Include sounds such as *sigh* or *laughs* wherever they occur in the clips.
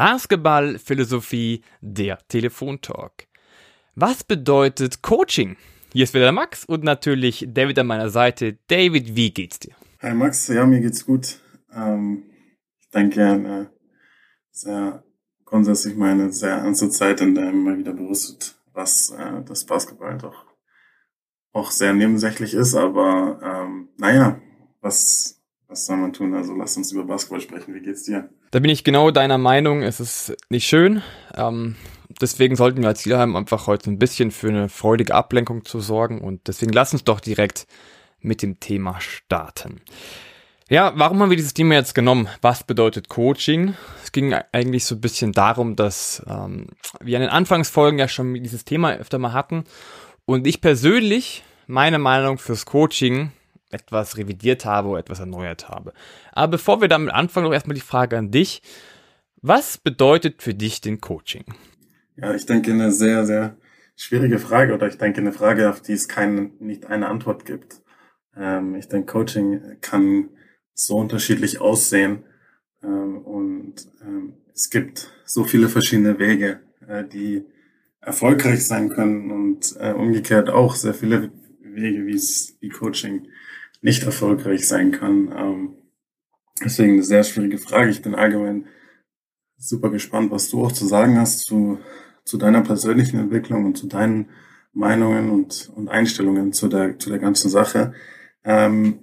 Basketballphilosophie, der Telefontalk. Was bedeutet Coaching? Hier ist wieder der Max und natürlich David an meiner Seite. David, wie geht's dir? Hi Max, ja, mir geht's gut. Ähm, ich denke, eine sehr grundsätzlich meine sehr ernste Zeit, in der immer wieder bewusst wird, was äh, das Basketball doch auch sehr nebensächlich ist, aber ähm, naja, was was soll man tun? Also lass uns über Basketball sprechen. Wie geht's dir? Da bin ich genau deiner Meinung. Es ist nicht schön. Ähm, deswegen sollten wir als Ziel haben, einfach heute ein bisschen für eine freudige Ablenkung zu sorgen. Und deswegen lass uns doch direkt mit dem Thema starten. Ja, warum haben wir dieses Thema jetzt genommen? Was bedeutet Coaching? Es ging eigentlich so ein bisschen darum, dass ähm, wir in den Anfangsfolgen ja schon dieses Thema öfter mal hatten. Und ich persönlich, meine Meinung fürs Coaching etwas revidiert habe oder etwas erneuert habe. Aber bevor wir damit anfangen, noch erstmal die Frage an dich. Was bedeutet für dich den Coaching? Ja, ich denke eine sehr, sehr schwierige Frage oder ich denke eine Frage, auf die es keine, nicht eine Antwort gibt. Ähm, ich denke, Coaching kann so unterschiedlich aussehen ähm, und ähm, es gibt so viele verschiedene Wege, äh, die erfolgreich sein können und äh, umgekehrt auch sehr viele Wege, wie es wie Coaching nicht erfolgreich sein kann. Ähm, deswegen eine sehr schwierige Frage. Ich bin allgemein super gespannt, was du auch zu sagen hast zu, zu deiner persönlichen Entwicklung und zu deinen Meinungen und, und Einstellungen zu der, zu der ganzen Sache. Ähm,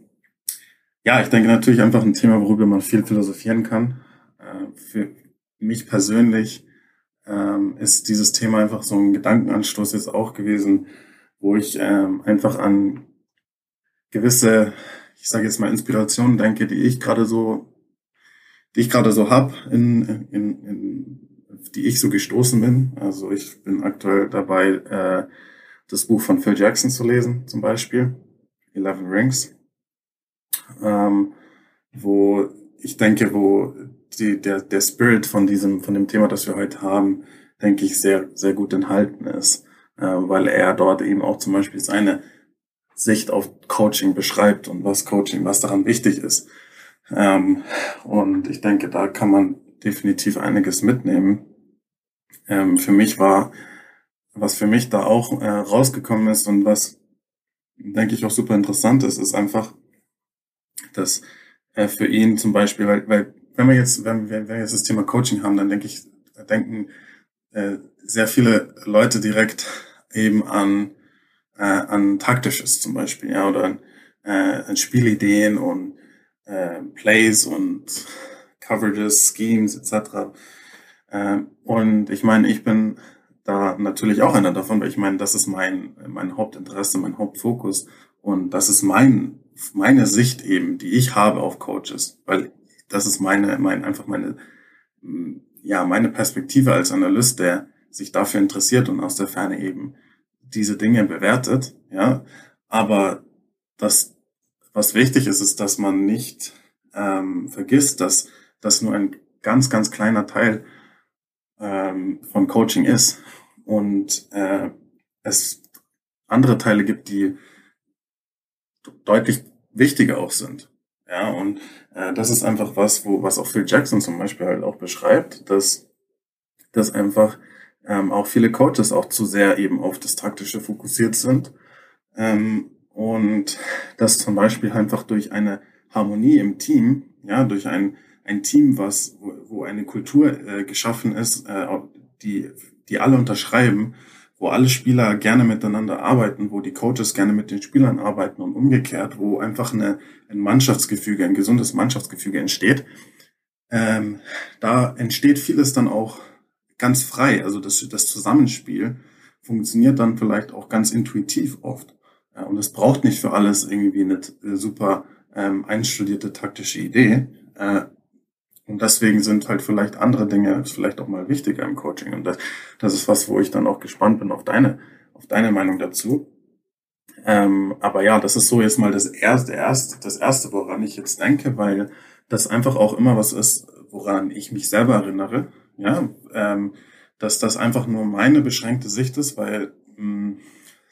ja, ich denke natürlich einfach ein Thema, worüber man viel philosophieren kann. Äh, für mich persönlich ähm, ist dieses Thema einfach so ein Gedankenanstoß jetzt auch gewesen, wo ich ähm, einfach an gewisse, ich sage jetzt mal Inspirationen denke, die ich gerade so, die ich gerade so hab, in, in, in, die ich so gestoßen bin. Also ich bin aktuell dabei, äh, das Buch von Phil Jackson zu lesen, zum Beispiel, Eleven Rings, ähm, wo ich denke, wo die, der, der Spirit von diesem, von dem Thema, das wir heute haben, denke ich, sehr, sehr gut enthalten ist, äh, weil er dort eben auch zum Beispiel seine Sicht auf Coaching beschreibt und was Coaching, was daran wichtig ist. Ähm, und ich denke, da kann man definitiv einiges mitnehmen. Ähm, für mich war, was für mich da auch äh, rausgekommen ist und was, denke ich, auch super interessant ist, ist einfach, dass äh, für ihn zum Beispiel, weil, weil wenn wir jetzt, wenn wir, wenn wir jetzt das Thema Coaching haben, dann denke ich, denken äh, sehr viele Leute direkt eben an äh, an taktisches zum Beispiel, ja, oder an, äh, an Spielideen und äh, Plays und Coverages, Schemes etc. Äh, und ich meine, ich bin da natürlich auch einer davon, weil ich meine, das ist mein mein Hauptinteresse, mein Hauptfokus und das ist mein meine Sicht eben, die ich habe auf Coaches, weil das ist meine mein einfach meine ja meine Perspektive als Analyst, der sich dafür interessiert und aus der Ferne eben diese Dinge bewertet, ja. Aber das, was wichtig ist, ist, dass man nicht ähm, vergisst, dass das nur ein ganz, ganz kleiner Teil ähm, von Coaching ist und äh, es andere Teile gibt, die deutlich wichtiger auch sind. Ja, und äh, das ist einfach was, wo, was auch Phil Jackson zum Beispiel halt auch beschreibt, dass, dass einfach ähm, auch viele Coaches auch zu sehr eben auf das Taktische fokussiert sind. Ähm, und das zum Beispiel einfach durch eine Harmonie im Team, ja, durch ein, ein Team, was, wo, eine Kultur äh, geschaffen ist, äh, die, die alle unterschreiben, wo alle Spieler gerne miteinander arbeiten, wo die Coaches gerne mit den Spielern arbeiten und umgekehrt, wo einfach eine, ein Mannschaftsgefüge, ein gesundes Mannschaftsgefüge entsteht. Ähm, da entsteht vieles dann auch ganz frei. Also das, das Zusammenspiel funktioniert dann vielleicht auch ganz intuitiv oft. Und es braucht nicht für alles irgendwie eine äh, super ähm, einstudierte taktische Idee. Äh, und deswegen sind halt vielleicht andere Dinge vielleicht auch mal wichtiger im Coaching. Und das, das ist was, wo ich dann auch gespannt bin auf deine, auf deine Meinung dazu. Ähm, aber ja, das ist so jetzt mal das erste, erste, das erste, woran ich jetzt denke, weil das einfach auch immer was ist, woran ich mich selber erinnere. Ja, ähm, dass das einfach nur meine beschränkte Sicht ist, weil mh, hm,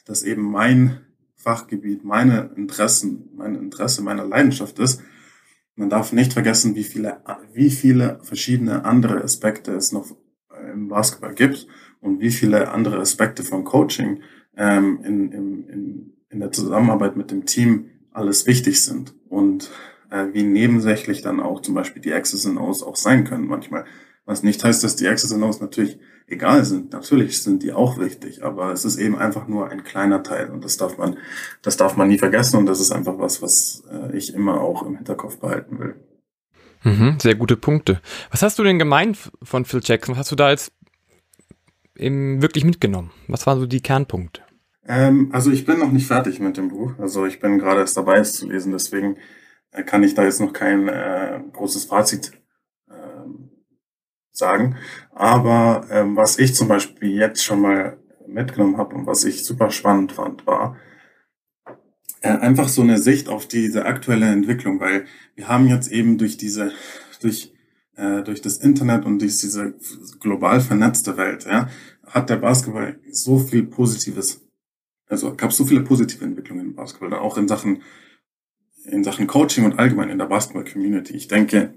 das eben mein Fachgebiet, meine Interessen, mein Interesse, meine Leidenschaft ist. man darf nicht vergessen, wie viele, wie viele verschiedene andere Aspekte es noch im Basketball gibt und wie viele andere Aspekte von Coaching ähm, in, in, in, in der Zusammenarbeit mit dem Team alles wichtig sind und äh, wie nebensächlich dann auch zum Beispiel die X's and O's auch sein können manchmal. Was nicht heißt, dass die X's and O's natürlich egal sind. Natürlich sind die auch wichtig, aber es ist eben einfach nur ein kleiner Teil und das darf man, das darf man nie vergessen und das ist einfach was, was äh, ich immer auch im Hinterkopf behalten will. Mhm, sehr gute Punkte. Was hast du denn gemeint von Phil Jackson? Was hast du da jetzt eben wirklich mitgenommen? Was waren so die Kernpunkte? Ähm, also ich bin noch nicht fertig mit dem Buch. Also ich bin gerade erst dabei, es zu lesen. Deswegen äh, kann ich da jetzt noch kein äh, großes Fazit sagen. Aber ähm, was ich zum Beispiel jetzt schon mal mitgenommen habe und was ich super spannend fand, war äh, einfach so eine Sicht auf diese aktuelle Entwicklung, weil wir haben jetzt eben durch diese, durch äh, durch das Internet und durch diese global vernetzte Welt, ja, hat der Basketball so viel Positives, also gab so viele positive Entwicklungen im Basketball, auch in Sachen, in Sachen Coaching und allgemein in der Basketball-Community. Ich denke,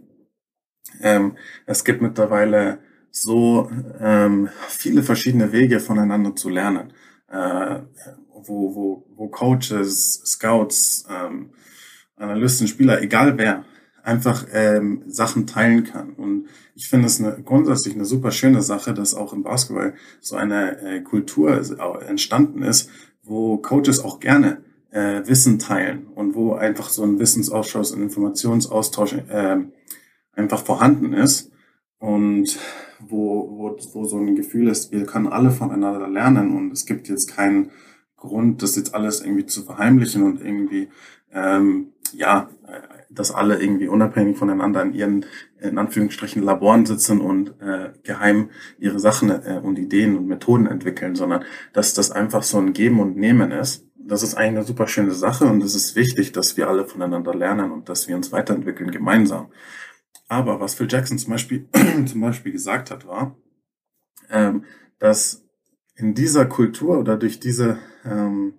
ähm, es gibt mittlerweile so ähm, viele verschiedene Wege voneinander zu lernen, äh, wo, wo, wo Coaches, Scouts, ähm, Analysten, Spieler, egal wer, einfach ähm, Sachen teilen kann. Und ich finde es eine, grundsätzlich eine super schöne Sache, dass auch im Basketball so eine äh, Kultur entstanden ist, wo Coaches auch gerne äh, Wissen teilen und wo einfach so ein Wissensausschuss und Informationsaustausch äh, einfach vorhanden ist und wo, wo, wo so ein Gefühl ist, wir können alle voneinander lernen und es gibt jetzt keinen Grund, das jetzt alles irgendwie zu verheimlichen und irgendwie ähm, ja dass alle irgendwie unabhängig voneinander in ihren, in Anführungsstrichen, Laboren sitzen und äh, geheim ihre Sachen äh, und Ideen und Methoden entwickeln, sondern dass das einfach so ein Geben und Nehmen ist. Das ist eigentlich eine super schöne Sache und es ist wichtig, dass wir alle voneinander lernen und dass wir uns weiterentwickeln gemeinsam. Aber was Phil Jackson zum Beispiel, *clears throat* zum Beispiel gesagt hat, war, ähm, dass in dieser Kultur oder durch diese ähm,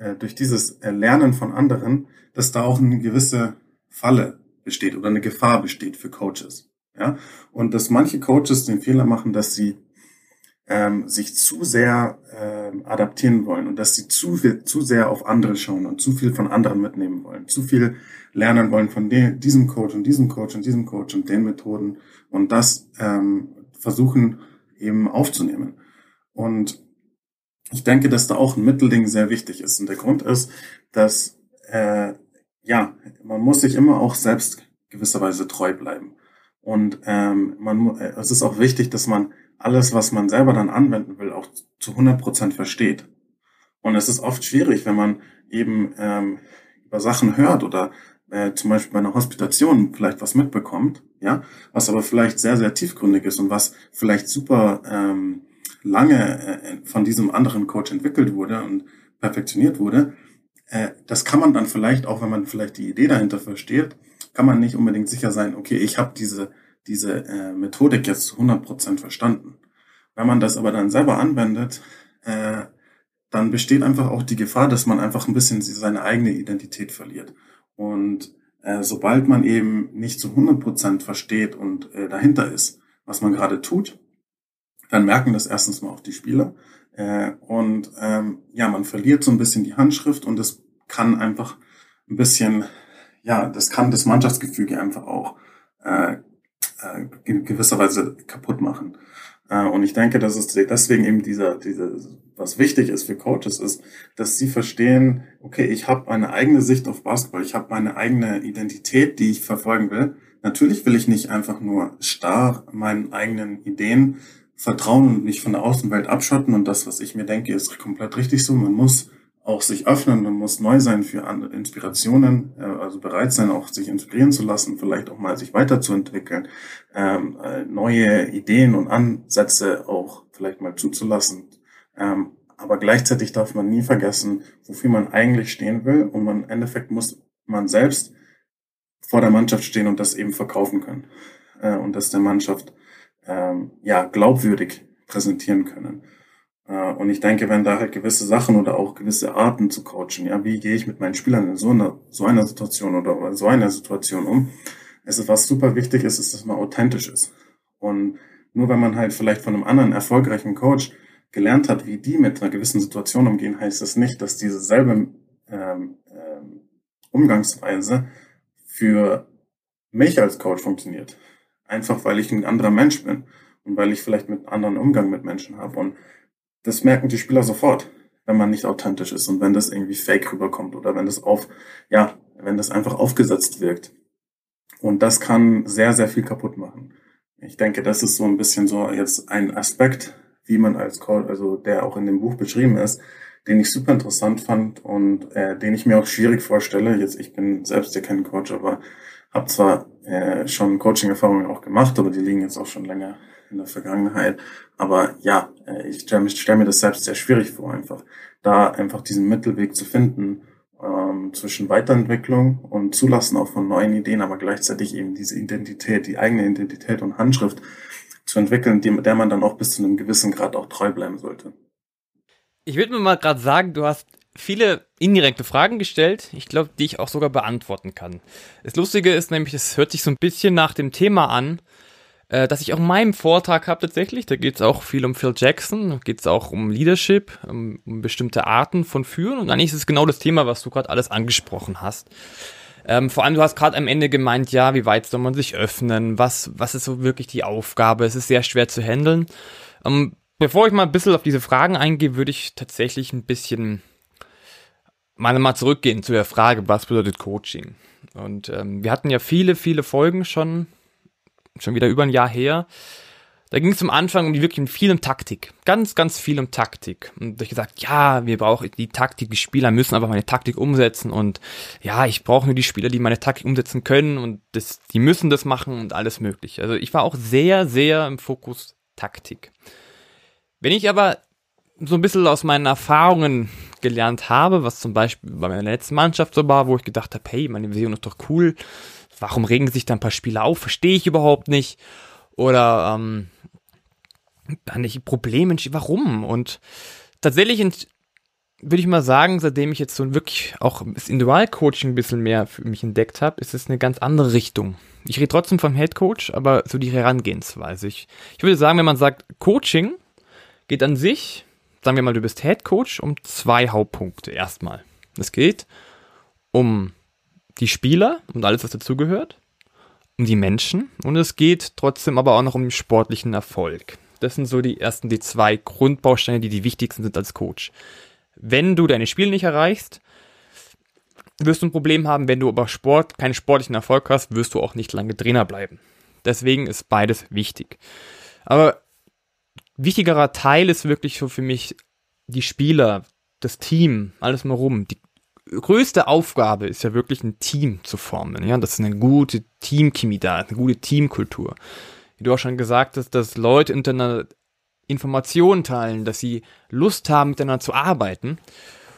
äh, durch dieses Lernen von anderen, dass da auch eine gewisse Falle besteht oder eine Gefahr besteht für Coaches. Ja? Und dass manche Coaches den Fehler machen, dass sie ähm, sich zu sehr ähm, adaptieren wollen und dass sie zu, viel, zu sehr auf andere schauen und zu viel von anderen mitnehmen wollen, zu viel lernen wollen von de diesem Coach und diesem Coach und diesem Coach und den Methoden und das ähm, versuchen eben aufzunehmen. Und ich denke, dass da auch ein Mittelding sehr wichtig ist. Und der Grund ist, dass äh, ja, man muss sich immer auch selbst gewisserweise treu bleiben. Und ähm, man, äh, es ist auch wichtig, dass man alles, was man selber dann anwenden will, auch zu 100 Prozent versteht. Und es ist oft schwierig, wenn man eben ähm, über Sachen hört oder äh, zum Beispiel bei einer Hospitation vielleicht was mitbekommt, ja, was aber vielleicht sehr, sehr tiefgründig ist und was vielleicht super ähm, lange äh, von diesem anderen Coach entwickelt wurde und perfektioniert wurde, äh, das kann man dann vielleicht, auch wenn man vielleicht die Idee dahinter versteht, kann man nicht unbedingt sicher sein, okay, ich habe diese, diese äh, Methodik jetzt zu 100% verstanden. Wenn man das aber dann selber anwendet, äh, dann besteht einfach auch die Gefahr, dass man einfach ein bisschen seine eigene Identität verliert. Und äh, sobald man eben nicht zu 100% versteht und äh, dahinter ist, was man gerade tut, dann merken das erstens mal auch die Spieler. Äh, und ähm, ja, man verliert so ein bisschen die Handschrift und das kann einfach ein bisschen, ja, das kann das Mannschaftsgefüge einfach auch äh, äh, in gewisser Weise kaputt machen. Äh, und ich denke, dass es deswegen eben dieser, dieser, was wichtig ist für Coaches, ist, dass sie verstehen, okay, ich habe eine eigene Sicht auf Basketball, ich habe meine eigene Identität, die ich verfolgen will. Natürlich will ich nicht einfach nur starr meinen eigenen Ideen vertrauen und mich von der Außenwelt abschotten und das, was ich mir denke, ist komplett richtig so. Man muss auch sich öffnen, man muss neu sein für andere Inspirationen, äh, also bereit sein, auch sich inspirieren zu lassen, vielleicht auch mal sich weiterzuentwickeln, ähm, äh, neue Ideen und Ansätze auch vielleicht mal zuzulassen. Ähm, aber gleichzeitig darf man nie vergessen, wofür man eigentlich stehen will und man im Endeffekt muss man selbst vor der Mannschaft stehen und das eben verkaufen können äh, und das der Mannschaft ähm, ja glaubwürdig präsentieren können. Äh, und ich denke, wenn da halt gewisse Sachen oder auch gewisse Arten zu coachen, ja, wie gehe ich mit meinen Spielern in so einer, so einer Situation oder so einer Situation um, es ist was super wichtig ist, ist, dass man authentisch ist. Und nur wenn man halt vielleicht von einem anderen erfolgreichen Coach gelernt hat, wie die mit einer gewissen Situation umgehen, heißt das nicht, dass diese selbe ähm, ähm, Umgangsweise für mich als Coach funktioniert. Einfach weil ich ein anderer Mensch bin und weil ich vielleicht mit anderen Umgang mit Menschen habe. Und das merken die Spieler sofort, wenn man nicht authentisch ist und wenn das irgendwie fake rüberkommt oder wenn das auf, ja, wenn das einfach aufgesetzt wirkt. Und das kann sehr, sehr viel kaputt machen. Ich denke, das ist so ein bisschen so jetzt ein Aspekt, wie man als Coach, also der auch in dem Buch beschrieben ist, den ich super interessant fand und äh, den ich mir auch schwierig vorstelle. Jetzt, ich bin selbst ja kein Coach, aber habe zwar äh, schon Coaching-Erfahrungen auch gemacht, aber die liegen jetzt auch schon länger in der Vergangenheit. Aber ja, äh, ich stelle stell mir das selbst sehr schwierig vor, einfach da einfach diesen Mittelweg zu finden ähm, zwischen Weiterentwicklung und Zulassen auch von neuen Ideen, aber gleichzeitig eben diese Identität, die eigene Identität und Handschrift zu entwickeln, die, der man dann auch bis zu einem gewissen Grad auch treu bleiben sollte. Ich würde mir mal gerade sagen, du hast viele indirekte Fragen gestellt, ich glaube, die ich auch sogar beantworten kann. Das Lustige ist nämlich, es hört sich so ein bisschen nach dem Thema an, äh, dass ich auch in meinem Vortrag habe tatsächlich. Da geht es auch viel um Phil Jackson, da geht es auch um Leadership, um, um, bestimmte Arten von Führen. Und eigentlich ist es genau das Thema, was du gerade alles angesprochen hast. Ähm, vor allem, du hast gerade am Ende gemeint, ja, wie weit soll man sich öffnen? Was, was ist so wirklich die Aufgabe? Es ist sehr schwer zu handeln. Ähm, bevor ich mal ein bisschen auf diese Fragen eingehe, würde ich tatsächlich ein bisschen mal, mal zurückgehen zu der Frage, was bedeutet Coaching? Und ähm, wir hatten ja viele, viele Folgen schon schon wieder über ein Jahr her. Da ging es am Anfang um die wirklich viel um Taktik. Ganz, ganz viel um Taktik. Und ich gesagt, ja, wir brauchen die Taktik, die Spieler müssen einfach meine Taktik umsetzen und ja, ich brauche nur die Spieler, die meine Taktik umsetzen können und das, die müssen das machen und alles mögliche. Also ich war auch sehr, sehr im Fokus Taktik. Wenn ich aber so ein bisschen aus meinen Erfahrungen gelernt habe, was zum Beispiel bei meiner letzten Mannschaft so war, wo ich gedacht habe, hey, meine Vision ist doch cool, warum regen sich da ein paar Spieler auf? Verstehe ich überhaupt nicht. Oder ähm, dann nicht Probleme, warum? Und tatsächlich würde ich mal sagen, seitdem ich jetzt so wirklich auch das Individualcoaching ein bisschen mehr für mich entdeckt habe, ist es eine ganz andere Richtung. Ich rede trotzdem vom Head Coach, aber so die Herangehensweise. Ich, ich würde sagen, wenn man sagt, Coaching geht an sich, sagen wir mal, du bist Head Coach, um zwei Hauptpunkte erstmal. Es geht um die Spieler und alles, was dazugehört, um die Menschen und es geht trotzdem aber auch noch um den sportlichen Erfolg. Das sind so die ersten, die zwei Grundbausteine, die die wichtigsten sind als Coach. Wenn du deine Spiele nicht erreichst, wirst du ein Problem haben. Wenn du aber Sport, keinen sportlichen Erfolg hast, wirst du auch nicht lange Trainer bleiben. Deswegen ist beides wichtig. Aber wichtigerer Teil ist wirklich so für mich die Spieler, das Team, alles mal rum, die größte Aufgabe ist ja wirklich ein Team zu formen. Ja, das ist eine gute Teamchemie da, eine gute Teamkultur. Wie du auch schon gesagt hast, dass Leute untereinander Informationen teilen, dass sie Lust haben, miteinander zu arbeiten.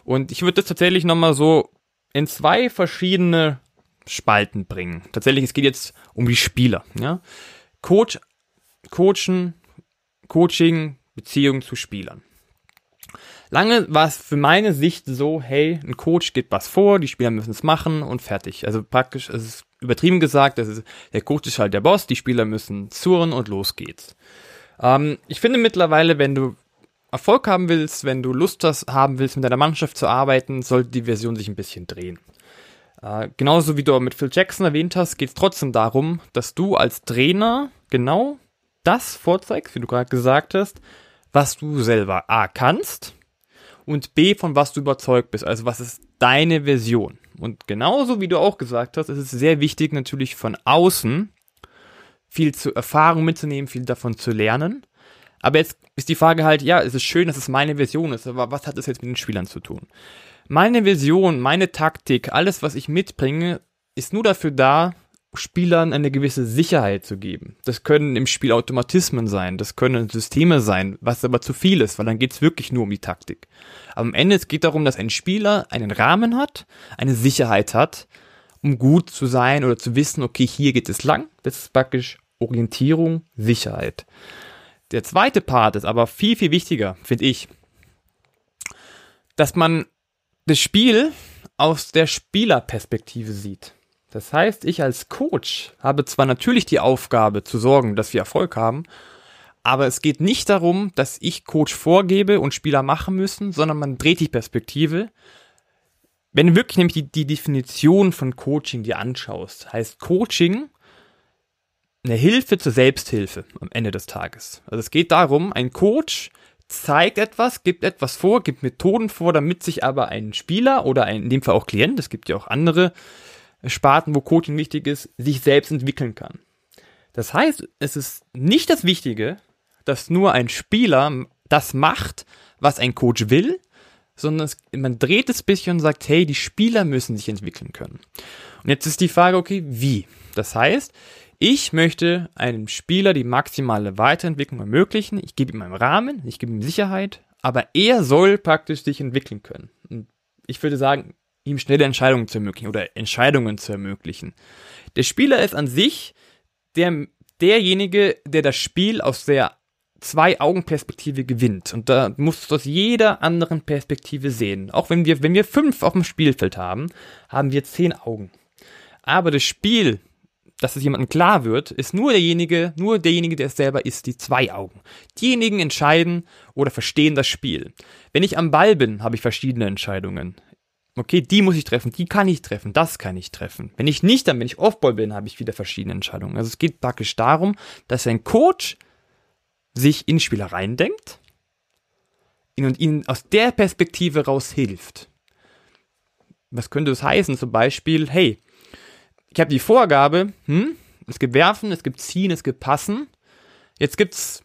Und ich würde das tatsächlich nochmal so in zwei verschiedene Spalten bringen. Tatsächlich, es geht jetzt um die Spieler. Ja? Coach, Coachen, Coaching, Beziehung zu Spielern. Lange war es für meine Sicht so, hey, ein Coach gibt was vor, die Spieler müssen es machen und fertig. Also praktisch, es ist übertrieben gesagt, das ist, der Coach ist halt der Boss, die Spieler müssen surren und los geht's. Ähm, ich finde mittlerweile, wenn du Erfolg haben willst, wenn du Lust hast, haben willst, mit deiner Mannschaft zu arbeiten, sollte die Version sich ein bisschen drehen. Äh, genauso wie du mit Phil Jackson erwähnt hast, geht es trotzdem darum, dass du als Trainer genau das vorzeigst, wie du gerade gesagt hast, was du selber A kannst und B, von was du überzeugt bist. Also was ist deine Version? Und genauso wie du auch gesagt hast, ist es sehr wichtig natürlich von außen viel zu Erfahrung mitzunehmen, viel davon zu lernen. Aber jetzt ist die Frage halt, ja, es ist schön, dass es meine Version ist, aber was hat das jetzt mit den Spielern zu tun? Meine Version, meine Taktik, alles, was ich mitbringe, ist nur dafür da, Spielern eine gewisse Sicherheit zu geben. Das können im Spiel Automatismen sein, das können Systeme sein, was aber zu viel ist, weil dann geht es wirklich nur um die Taktik. Aber am Ende es geht darum, dass ein Spieler einen Rahmen hat, eine Sicherheit hat, um gut zu sein oder zu wissen, okay, hier geht es lang. Das ist praktisch Orientierung, Sicherheit. Der zweite Part ist aber viel, viel wichtiger, finde ich. dass man das Spiel aus der Spielerperspektive sieht. Das heißt, ich als Coach habe zwar natürlich die Aufgabe zu sorgen, dass wir Erfolg haben, aber es geht nicht darum, dass ich Coach vorgebe und Spieler machen müssen, sondern man dreht die Perspektive. Wenn du wirklich nämlich die, die Definition von Coaching dir anschaust, heißt Coaching eine Hilfe zur Selbsthilfe am Ende des Tages. Also es geht darum, ein Coach zeigt etwas, gibt etwas vor, gibt Methoden vor, damit sich aber ein Spieler oder ein, in dem Fall auch Klient, es gibt ja auch andere Sparten, wo Coaching wichtig ist, sich selbst entwickeln kann. Das heißt, es ist nicht das Wichtige, dass nur ein Spieler das macht, was ein Coach will, sondern es, man dreht es ein bisschen und sagt, hey, die Spieler müssen sich entwickeln können. Und jetzt ist die Frage, okay, wie? Das heißt, ich möchte einem Spieler die maximale Weiterentwicklung ermöglichen. Ich gebe ihm einen Rahmen, ich gebe ihm Sicherheit, aber er soll praktisch sich entwickeln können. Und ich würde sagen, ihm schnelle Entscheidungen zu ermöglichen oder Entscheidungen zu ermöglichen. Der Spieler ist an sich der, derjenige, der das Spiel aus der Zwei-Augen-Perspektive gewinnt. Und da muss du aus jeder anderen Perspektive sehen. Auch wenn wir, wenn wir fünf auf dem Spielfeld haben, haben wir zehn Augen. Aber das Spiel, dass es jemandem klar wird, ist nur derjenige, nur derjenige, der es selber ist, die zwei Augen. Diejenigen entscheiden oder verstehen das Spiel. Wenn ich am Ball bin, habe ich verschiedene Entscheidungen. Okay, die muss ich treffen, die kann ich treffen, das kann ich treffen. Wenn ich nicht, dann wenn ich Offball bin, habe ich wieder verschiedene Entscheidungen. Also es geht praktisch darum, dass ein Coach sich in Spieler reindenkt und ihnen aus der Perspektive raus hilft. Was könnte das heißen? Zum Beispiel, hey, ich habe die Vorgabe, hm, es gibt Werfen, es gibt Ziehen, es gibt Passen. Jetzt gibt's,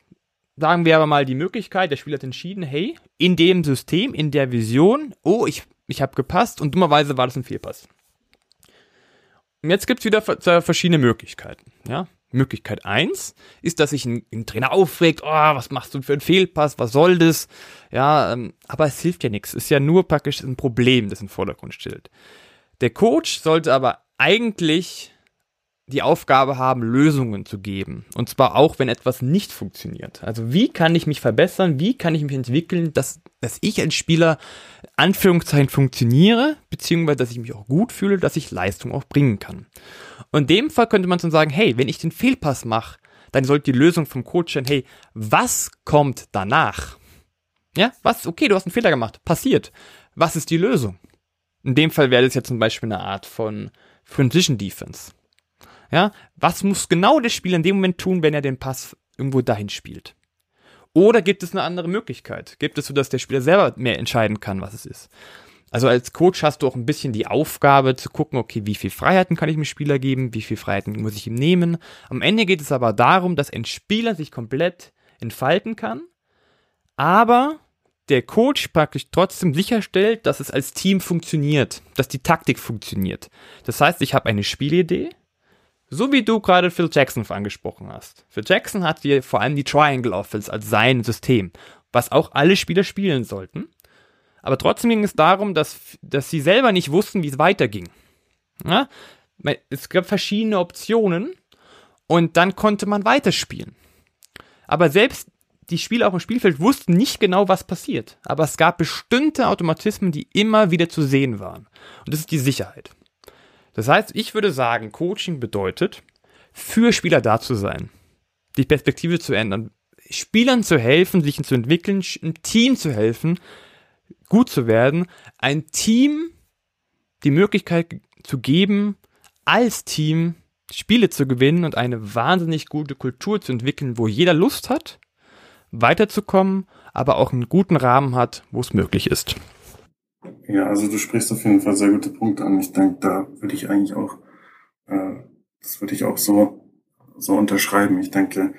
sagen wir aber mal, die Möglichkeit, der Spieler hat entschieden, hey, in dem System, in der Vision, oh, ich, ich habe gepasst und dummerweise war das ein Fehlpass. Und jetzt gibt's wieder verschiedene Möglichkeiten. Ja? Möglichkeit eins ist, dass sich ein, ein, Trainer aufregt, oh, was machst du für einen Fehlpass, was soll das? Ja, ähm, aber es hilft ja nichts. Es ist ja nur praktisch ein Problem, das im Vordergrund stellt. Der Coach sollte aber eigentlich die Aufgabe haben, Lösungen zu geben. Und zwar auch, wenn etwas nicht funktioniert. Also wie kann ich mich verbessern? Wie kann ich mich entwickeln, dass, dass ich als Spieler Anführungszeichen funktioniere, beziehungsweise dass ich mich auch gut fühle, dass ich Leistung auch bringen kann. Und in dem Fall könnte man dann sagen, hey, wenn ich den Fehlpass mache, dann sollte die Lösung vom Coach sein, hey, was kommt danach? Ja, was, okay, du hast einen Fehler gemacht, passiert. Was ist die Lösung? In dem Fall wäre das ja zum Beispiel eine Art von Transition Defense. Ja, was muss genau der Spieler in dem Moment tun, wenn er den Pass irgendwo dahin spielt? Oder gibt es eine andere Möglichkeit? Gibt es so, dass der Spieler selber mehr entscheiden kann, was es ist? Also als Coach hast du auch ein bisschen die Aufgabe zu gucken, okay, wie viel Freiheiten kann ich dem Spieler geben, wie viel Freiheiten muss ich ihm nehmen. Am Ende geht es aber darum, dass ein Spieler sich komplett entfalten kann, aber der Coach praktisch trotzdem sicherstellt, dass es als Team funktioniert, dass die Taktik funktioniert. Das heißt, ich habe eine Spielidee, so wie du gerade Phil Jackson angesprochen hast. Phil Jackson hat hier vor allem die Triangle Offense als sein System, was auch alle Spieler spielen sollten. Aber trotzdem ging es darum, dass, dass sie selber nicht wussten, wie es weiterging. Ja? Es gab verschiedene Optionen und dann konnte man weiterspielen. Aber selbst die Spieler auf dem Spielfeld wussten nicht genau, was passiert. Aber es gab bestimmte Automatismen, die immer wieder zu sehen waren. Und das ist die Sicherheit. Das heißt, ich würde sagen, Coaching bedeutet, für Spieler da zu sein, die Perspektive zu ändern, Spielern zu helfen, sich zu entwickeln, ein Team zu helfen, gut zu werden, ein Team die Möglichkeit zu geben, als Team Spiele zu gewinnen und eine wahnsinnig gute Kultur zu entwickeln, wo jeder Lust hat, weiterzukommen, aber auch einen guten Rahmen hat, wo es möglich ist. Ja, also du sprichst auf jeden Fall sehr gute Punkte an. Ich denke, da würde ich eigentlich auch, äh, das würde ich auch so, so unterschreiben. Ich denke,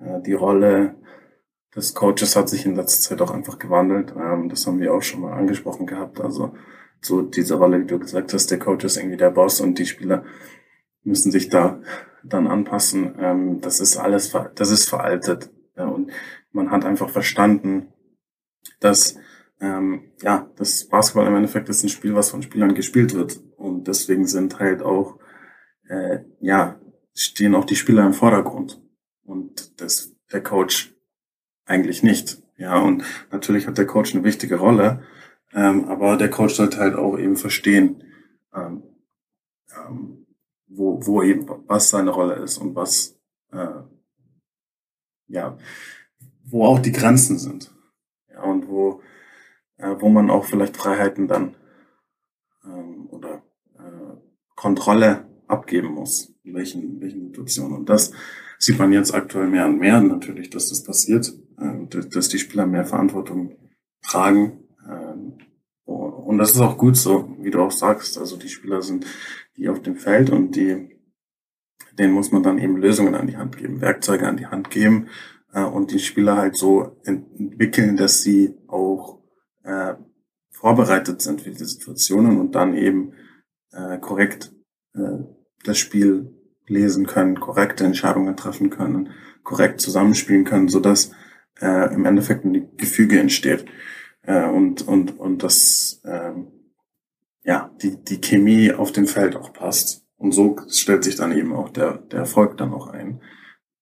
äh, die Rolle des Coaches hat sich in letzter Zeit auch einfach gewandelt. Ähm, das haben wir auch schon mal angesprochen gehabt. Also so diese Rolle, wie du gesagt hast, der Coach ist irgendwie der Boss und die Spieler müssen sich da dann anpassen. Ähm, das ist alles, das ist veraltet. Ja, und man hat einfach verstanden, dass ähm, ja, das Basketball im Endeffekt ist ein Spiel, was von Spielern gespielt wird. Und deswegen sind halt auch, äh, ja, stehen auch die Spieler im Vordergrund. Und das, der Coach eigentlich nicht. Ja, und natürlich hat der Coach eine wichtige Rolle. Ähm, aber der Coach sollte halt auch eben verstehen, ähm, ähm, wo, wo eben, was seine Rolle ist und was, äh, ja, wo auch die Grenzen sind. Ja, und wo, äh, wo man auch vielleicht Freiheiten dann ähm, oder äh, Kontrolle abgeben muss, in welchen, welchen Situationen. Und das sieht man jetzt aktuell mehr und mehr natürlich, dass das passiert, äh, dass die Spieler mehr Verantwortung tragen. Äh, und das ist auch gut so, wie du auch sagst. Also die Spieler sind die auf dem Feld und die, denen muss man dann eben Lösungen an die Hand geben, Werkzeuge an die Hand geben äh, und die Spieler halt so entwickeln, dass sie auch äh, vorbereitet sind für diese Situationen und dann eben äh, korrekt äh, das Spiel lesen können, korrekte Entscheidungen treffen können, korrekt zusammenspielen können, so dass äh, im Endeffekt ein Gefüge entsteht äh, und und und das ähm, ja die die Chemie auf dem Feld auch passt und so stellt sich dann eben auch der der Erfolg dann auch ein,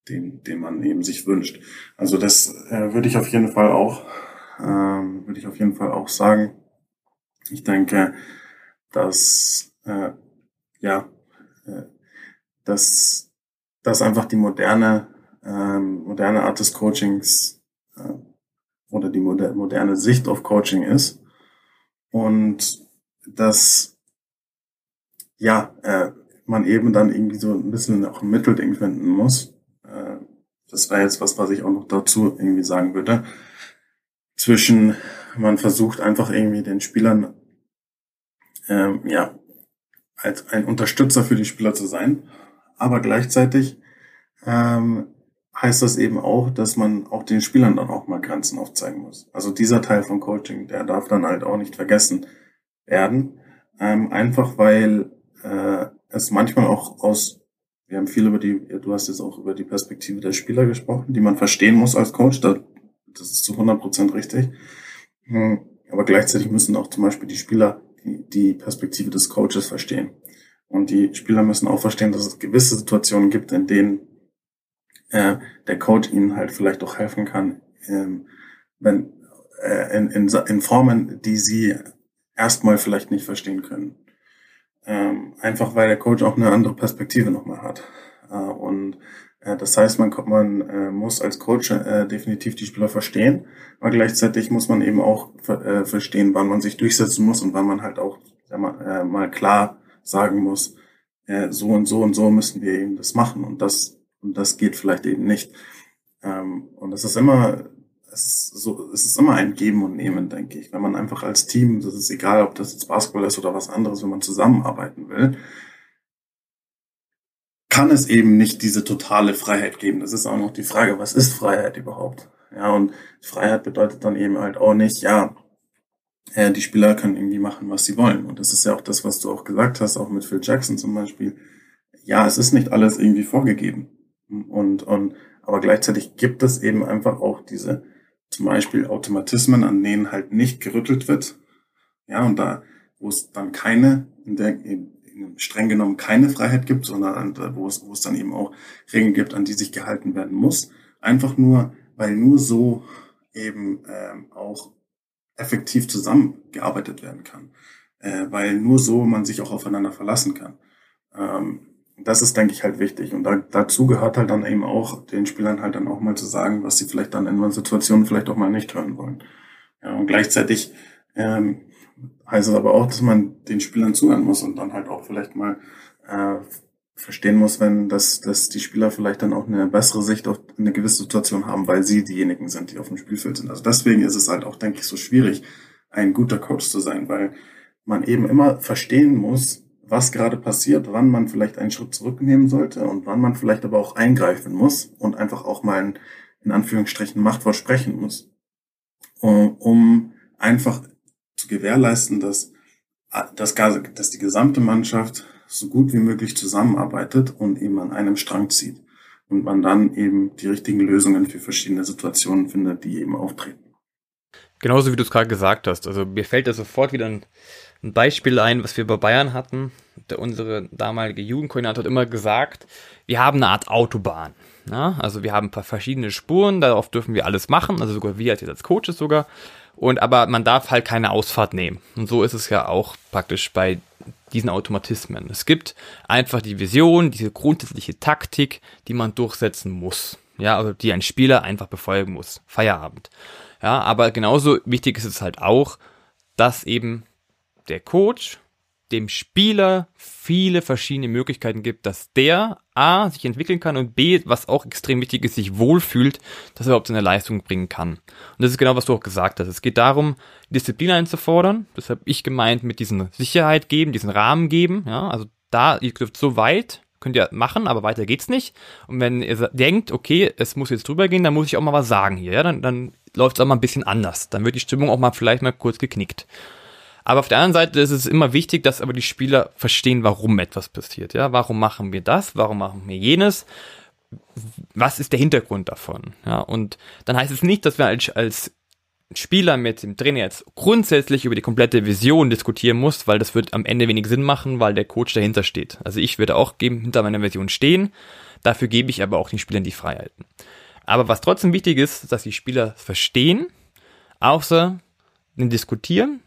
den den man eben sich wünscht. Also das äh, würde ich auf jeden Fall auch ähm, würde ich auf jeden Fall auch sagen. Ich denke, dass äh, ja äh, dass dass einfach die moderne ähm, moderne Art des Coachings äh, oder die moder moderne Sicht auf Coaching ist und dass ja äh, man eben dann irgendwie so ein bisschen auch ein Mittelding finden muss. Äh, das wäre jetzt was, was ich auch noch dazu irgendwie sagen würde. Zwischen man versucht einfach irgendwie den Spielern ähm, ja als ein Unterstützer für die Spieler zu sein, aber gleichzeitig ähm, heißt das eben auch, dass man auch den Spielern dann auch mal Grenzen aufzeigen muss. Also dieser Teil von Coaching, der darf dann halt auch nicht vergessen werden. Ähm, einfach weil äh, es manchmal auch aus, wir haben viel über die, du hast jetzt auch über die Perspektive der Spieler gesprochen, die man verstehen muss als Coach, das ist zu 100 Prozent richtig. Hm, aber gleichzeitig müssen auch zum Beispiel die Spieler die, die Perspektive des Coaches verstehen. Und die Spieler müssen auch verstehen, dass es gewisse Situationen gibt, in denen äh, der Coach ihnen halt vielleicht auch helfen kann, ähm, wenn äh, in, in, in Formen, die sie erstmal vielleicht nicht verstehen können. Ähm, einfach weil der Coach auch eine andere Perspektive nochmal hat. Äh, und das heißt, man, man äh, muss als Coach äh, definitiv die Spieler verstehen, aber gleichzeitig muss man eben auch äh, verstehen, wann man sich durchsetzen muss und wann man halt auch mal, äh, mal klar sagen muss, äh, so und so und so müssen wir eben das machen. Und das und das geht vielleicht eben nicht. Ähm, und es ist immer, es ist so, es ist immer ein Geben und Nehmen, denke ich. Wenn man einfach als Team, das ist egal, ob das jetzt Basketball ist oder was anderes, wenn man zusammenarbeiten will, kann es eben nicht diese totale Freiheit geben. Das ist auch noch die Frage, was ist Freiheit überhaupt? Ja, und Freiheit bedeutet dann eben halt auch nicht, ja, äh, die Spieler können irgendwie machen, was sie wollen. Und das ist ja auch das, was du auch gesagt hast, auch mit Phil Jackson zum Beispiel. Ja, es ist nicht alles irgendwie vorgegeben. Und, und, aber gleichzeitig gibt es eben einfach auch diese zum Beispiel Automatismen, an denen halt nicht gerüttelt wird. Ja, und da, wo es dann keine, in der, in, streng genommen keine Freiheit gibt, sondern wo es, wo es dann eben auch Regeln gibt, an die sich gehalten werden muss. Einfach nur, weil nur so eben ähm, auch effektiv zusammengearbeitet werden kann. Äh, weil nur so man sich auch aufeinander verlassen kann. Ähm, das ist, denke ich, halt wichtig. Und da, dazu gehört halt dann eben auch, den Spielern halt dann auch mal zu sagen, was sie vielleicht dann in manchen Situationen vielleicht auch mal nicht hören wollen. Ja, und gleichzeitig ähm, heißt es aber auch, dass man den Spielern zuhören muss und dann halt auch vielleicht mal äh, verstehen muss, wenn dass, dass die Spieler vielleicht dann auch eine bessere Sicht auf eine gewisse Situation haben, weil sie diejenigen sind, die auf dem Spielfeld sind. Also deswegen ist es halt auch, denke ich, so schwierig, ein guter Coach zu sein, weil man eben immer verstehen muss, was gerade passiert, wann man vielleicht einen Schritt zurücknehmen sollte und wann man vielleicht aber auch eingreifen muss und einfach auch mal in, in Anführungsstrichen Machtwort sprechen muss, um, um einfach zu gewährleisten, dass, dass, dass die gesamte Mannschaft so gut wie möglich zusammenarbeitet und eben an einem Strang zieht und man dann eben die richtigen Lösungen für verschiedene Situationen findet, die eben auftreten. Genauso wie du es gerade gesagt hast. Also mir fällt da sofort wieder ein ein Beispiel ein, was wir bei Bayern hatten. Der, unsere damalige Jugendkoordinator hat immer gesagt, wir haben eine Art Autobahn. Ja? Also wir haben ein paar verschiedene Spuren, darauf dürfen wir alles machen, also sogar wir als, als Coaches sogar. Und aber man darf halt keine Ausfahrt nehmen. Und so ist es ja auch praktisch bei diesen Automatismen. Es gibt einfach die Vision, diese grundsätzliche Taktik, die man durchsetzen muss. Ja, also die ein Spieler einfach befolgen muss. Feierabend. Ja, aber genauso wichtig ist es halt auch, dass eben der Coach dem Spieler viele verschiedene Möglichkeiten gibt, dass der A sich entwickeln kann und B, was auch extrem wichtig ist, sich wohlfühlt, dass er überhaupt seine Leistung bringen kann. Und das ist genau, was du auch gesagt hast. Es geht darum, Disziplin einzufordern. Das habe ich gemeint mit diesen Sicherheit geben, diesen Rahmen geben. Ja, also da, ihr dürft so weit, könnt ihr machen, aber weiter geht's nicht. Und wenn ihr denkt, okay, es muss jetzt drüber gehen, dann muss ich auch mal was sagen hier. Ja, dann, dann läuft es auch mal ein bisschen anders. Dann wird die Stimmung auch mal vielleicht mal kurz geknickt. Aber auf der anderen Seite ist es immer wichtig, dass aber die Spieler verstehen, warum etwas passiert. Ja, warum machen wir das? Warum machen wir jenes? Was ist der Hintergrund davon? Ja, und dann heißt es nicht, dass wir als, als Spieler mit dem Trainer jetzt grundsätzlich über die komplette Vision diskutieren muss, weil das wird am Ende wenig Sinn machen, weil der Coach dahinter steht. Also ich würde auch geben, hinter meiner Vision stehen. Dafür gebe ich aber auch den Spielern die Freiheiten. Aber was trotzdem wichtig ist, dass die Spieler verstehen, außer Diskutieren,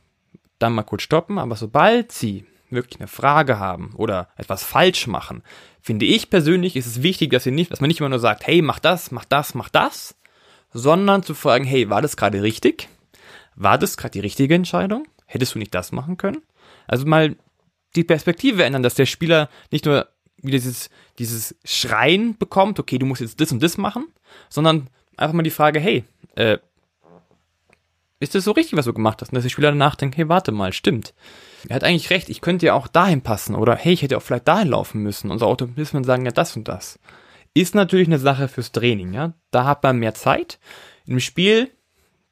dann mal kurz stoppen, aber sobald sie wirklich eine Frage haben oder etwas falsch machen, finde ich persönlich ist es wichtig, dass sie nicht, dass man nicht immer nur sagt, hey, mach das, mach das, mach das, sondern zu fragen, hey, war das gerade richtig? War das gerade die richtige Entscheidung? Hättest du nicht das machen können? Also mal die Perspektive ändern, dass der Spieler nicht nur wieder dieses, dieses Schreien bekommt, okay, du musst jetzt das und das machen, sondern einfach mal die Frage, hey, äh, ist das so richtig, was du gemacht hast? Und dass die Spieler danach denken, hey, warte mal, stimmt. Er hat eigentlich recht, ich könnte ja auch dahin passen oder hey, ich hätte auch vielleicht dahin laufen müssen. Unser Automatismen sagen ja das und das. Ist natürlich eine Sache fürs Training, ja. Da hat man mehr Zeit. Im Spiel,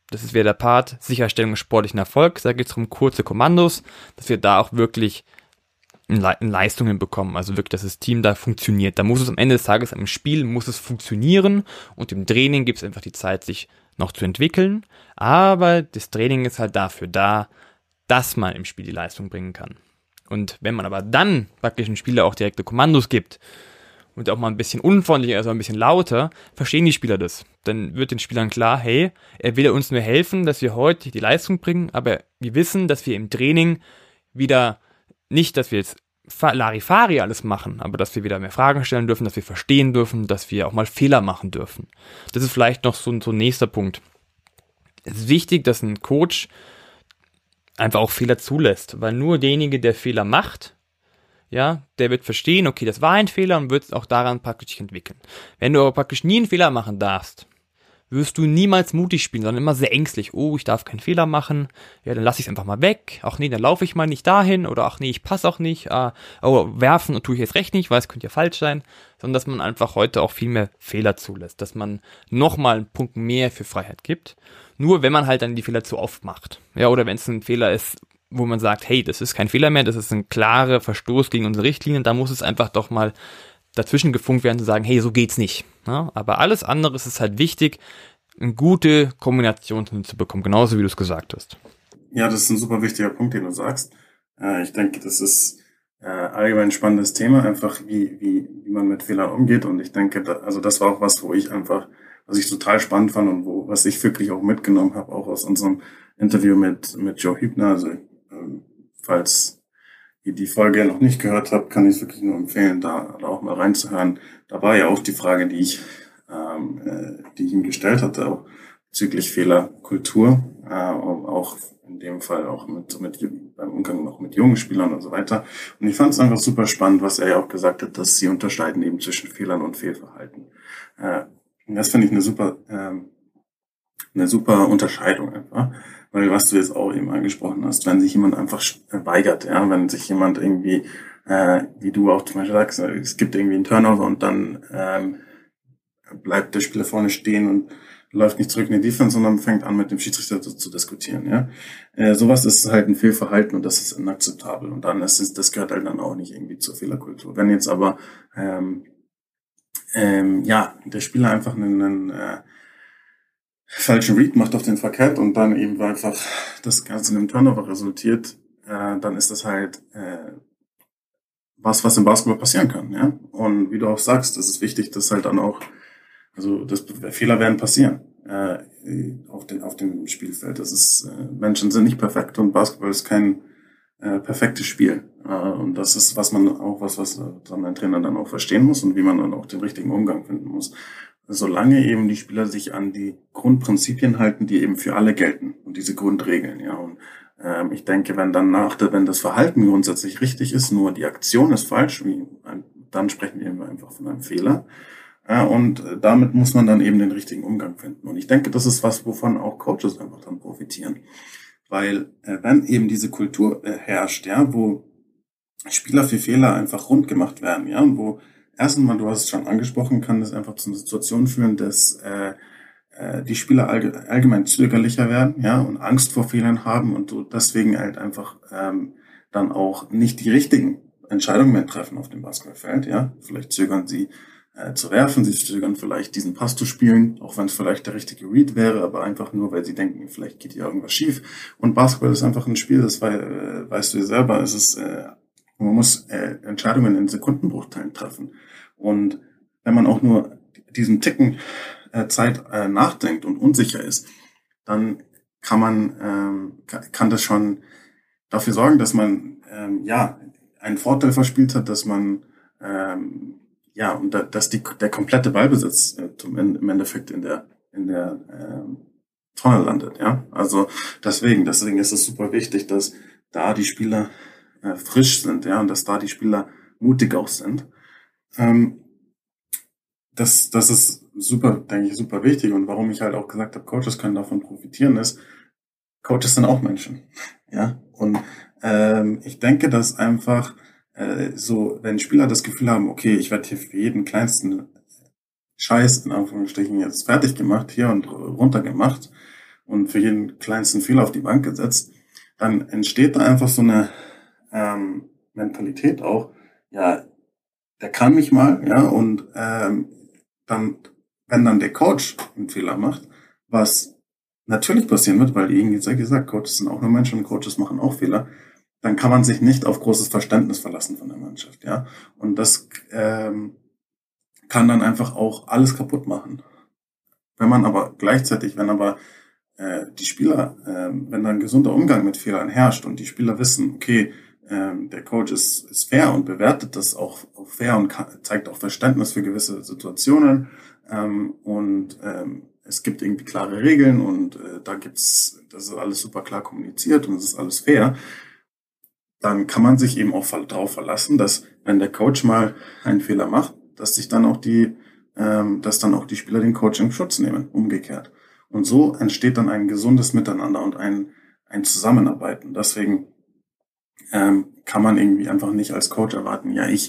das ist wieder der Part, Sicherstellung sportlichen Erfolgs, da geht es um kurze Kommandos, dass wir da auch wirklich Leistungen bekommen, also wirklich, dass das Team da funktioniert. Da muss es am Ende des Tages im Spiel muss es funktionieren und im Training gibt es einfach die Zeit, sich noch zu entwickeln, aber das Training ist halt dafür da, dass man im Spiel die Leistung bringen kann. Und wenn man aber dann praktisch einem Spieler auch direkte Kommandos gibt und auch mal ein bisschen unfreundlicher, also ein bisschen lauter, verstehen die Spieler das. Dann wird den Spielern klar, hey, er will uns nur helfen, dass wir heute die Leistung bringen, aber wir wissen, dass wir im Training wieder nicht, dass wir jetzt Larifari alles machen, aber dass wir wieder mehr Fragen stellen dürfen, dass wir verstehen dürfen, dass wir auch mal Fehler machen dürfen. Das ist vielleicht noch so, so ein nächster Punkt. Es ist wichtig, dass ein Coach einfach auch Fehler zulässt, weil nur derjenige, der Fehler macht, ja, der wird verstehen, okay, das war ein Fehler und wird es auch daran praktisch entwickeln. Wenn du aber praktisch nie einen Fehler machen darfst, wirst du niemals mutig spielen, sondern immer sehr ängstlich. Oh, ich darf keinen Fehler machen. Ja, dann lasse ich es einfach mal weg. Ach nee, dann laufe ich mal nicht dahin. Oder ach nee, ich passe auch nicht. Ah, oh, werfen und tue ich jetzt recht nicht, weil es könnte ja falsch sein. Sondern dass man einfach heute auch viel mehr Fehler zulässt. Dass man nochmal einen Punkt mehr für Freiheit gibt. Nur wenn man halt dann die Fehler zu oft macht. Ja, oder wenn es ein Fehler ist, wo man sagt, hey, das ist kein Fehler mehr, das ist ein klarer Verstoß gegen unsere Richtlinien, da muss es einfach doch mal dazwischen gefunkt werden zu sagen, hey, so geht's nicht. Ja, aber alles andere ist es halt wichtig, eine gute Kombination hinzubekommen, genauso wie du es gesagt hast. Ja, das ist ein super wichtiger Punkt, den du sagst. Äh, ich denke, das ist äh, allgemein ein spannendes Thema, einfach wie, wie, wie man mit Fehlern umgeht. Und ich denke, also das war auch was, wo ich einfach, was ich total spannend fand und wo, was ich wirklich auch mitgenommen habe, auch aus unserem Interview mit, mit Joe Hübner. Also, ähm, falls ihr die Folge noch nicht gehört habt, kann ich wirklich nur empfehlen, da, auch mal reinzuhören. Da war ja auch die Frage, die ich, ähm, äh, die ich ihm gestellt hatte, auch bezüglich Fehlerkultur, äh, auch in dem Fall auch mit, mit beim Umgang noch mit jungen Spielern und so weiter. Und ich fand es einfach super spannend, was er ja auch gesagt hat, dass sie unterscheiden eben zwischen Fehlern und Fehlverhalten. Äh, das finde ich eine super, ähm, eine super Unterscheidung einfach. Weil was du jetzt auch eben angesprochen hast, wenn sich jemand einfach weigert, ja, wenn sich jemand irgendwie, äh, wie du auch zum Beispiel sagst, es gibt irgendwie einen Turnover und dann ähm, bleibt der Spieler vorne stehen und läuft nicht zurück in die Defense, sondern fängt an, mit dem Schiedsrichter zu, zu diskutieren. Ja, äh, Sowas ist halt ein Fehlverhalten und das ist inakzeptabel. Und dann ist es, das gehört halt dann auch nicht irgendwie zur Fehlerkultur. Wenn jetzt aber ähm, ähm, ja der Spieler einfach einen, einen äh, falschen Read macht auf den Verkehrt und dann eben einfach das Ganze in einem Turnover resultiert, äh, dann ist das halt äh, was, was im Basketball passieren kann. Ja? Und wie du auch sagst, das ist wichtig, dass halt dann auch, also das, Fehler werden passieren. Äh, auf, den, auf dem Spielfeld. Das ist, äh, Menschen sind nicht perfekt und Basketball ist kein äh, perfektes Spiel. Äh, und das ist, was man auch, was, was dann ein Trainer dann auch verstehen muss und wie man dann auch den richtigen Umgang finden muss. Solange eben die Spieler sich an die Grundprinzipien halten, die eben für alle gelten und diese Grundregeln, ja. Und ähm, ich denke, wenn dann nach, wenn das Verhalten grundsätzlich richtig ist, nur die Aktion ist falsch, wie, dann sprechen wir eben einfach von einem Fehler. Ja, und äh, damit muss man dann eben den richtigen Umgang finden. Und ich denke, das ist was, wovon auch Coaches einfach dann profitieren. Weil äh, wenn eben diese Kultur äh, herrscht, ja, wo Spieler für Fehler einfach rund gemacht werden, ja, und wo erstens mal, du hast es schon angesprochen, kann das einfach zu einer Situation führen, dass äh, äh, die Spieler allge allgemein zögerlicher werden, ja, und Angst vor Fehlern haben und so deswegen halt einfach ähm, dann auch nicht die richtigen Entscheidungen mehr treffen auf dem Basketballfeld, ja. Vielleicht zögern sie äh, zu werfen. Sie zögern vielleicht diesen Pass zu spielen, auch wenn es vielleicht der richtige Read wäre, aber einfach nur, weil sie denken, vielleicht geht hier irgendwas schief. Und Basketball ist einfach ein Spiel, das wei äh, weißt du ja selber, es ist, äh, man muss äh, Entscheidungen in Sekundenbruchteilen treffen. Und wenn man auch nur diesen Ticken äh, Zeit äh, nachdenkt und unsicher ist, dann kann man, ähm, kann das schon dafür sorgen, dass man ähm, ja einen Vorteil verspielt hat, dass man ähm, ja, und da, dass die, der komplette Ballbesitz äh, im Endeffekt in der, in der ähm, Tonne landet, ja. Also deswegen, deswegen ist es super wichtig, dass da die Spieler äh, frisch sind, ja, und dass da die Spieler mutig auch sind. Ähm, das, das ist super, denke ich, super wichtig. Und warum ich halt auch gesagt habe, Coaches können davon profitieren, ist, Coaches sind auch Menschen, ja. Und ähm, ich denke, dass einfach äh, so, wenn Spieler das Gefühl haben, okay, ich werde hier für jeden kleinsten Scheiß in Anführungsstrichen jetzt fertig gemacht hier und runter gemacht und für jeden kleinsten Fehler auf die Bank gesetzt, dann entsteht da einfach so eine ähm, Mentalität auch, ja, der kann mich mal, ja, und ähm, dann, wenn dann der Coach einen Fehler macht, was natürlich passieren wird, weil irgendwie, wie gesagt, Coaches sind auch nur Menschen und Coaches machen auch Fehler, dann kann man sich nicht auf großes Verständnis verlassen von der Mannschaft, ja. Und das ähm, kann dann einfach auch alles kaputt machen. Wenn man aber gleichzeitig, wenn aber äh, die Spieler, äh, wenn da ein gesunder Umgang mit Fehlern herrscht und die Spieler wissen, okay, äh, der Coach ist, ist fair und bewertet das auch, fair und kann, zeigt auch Verständnis für gewisse Situationen ähm, und ähm, es gibt irgendwie klare Regeln und äh, da gibt's, das ist alles super klar kommuniziert und es ist alles fair, dann kann man sich eben auch darauf verlassen, dass wenn der Coach mal einen Fehler macht, dass sich dann auch die, ähm, dass dann auch die Spieler den Coach im Schutz nehmen, umgekehrt. Und so entsteht dann ein gesundes Miteinander und ein, ein Zusammenarbeiten. Deswegen ähm, kann man irgendwie einfach nicht als Coach erwarten, ja, ich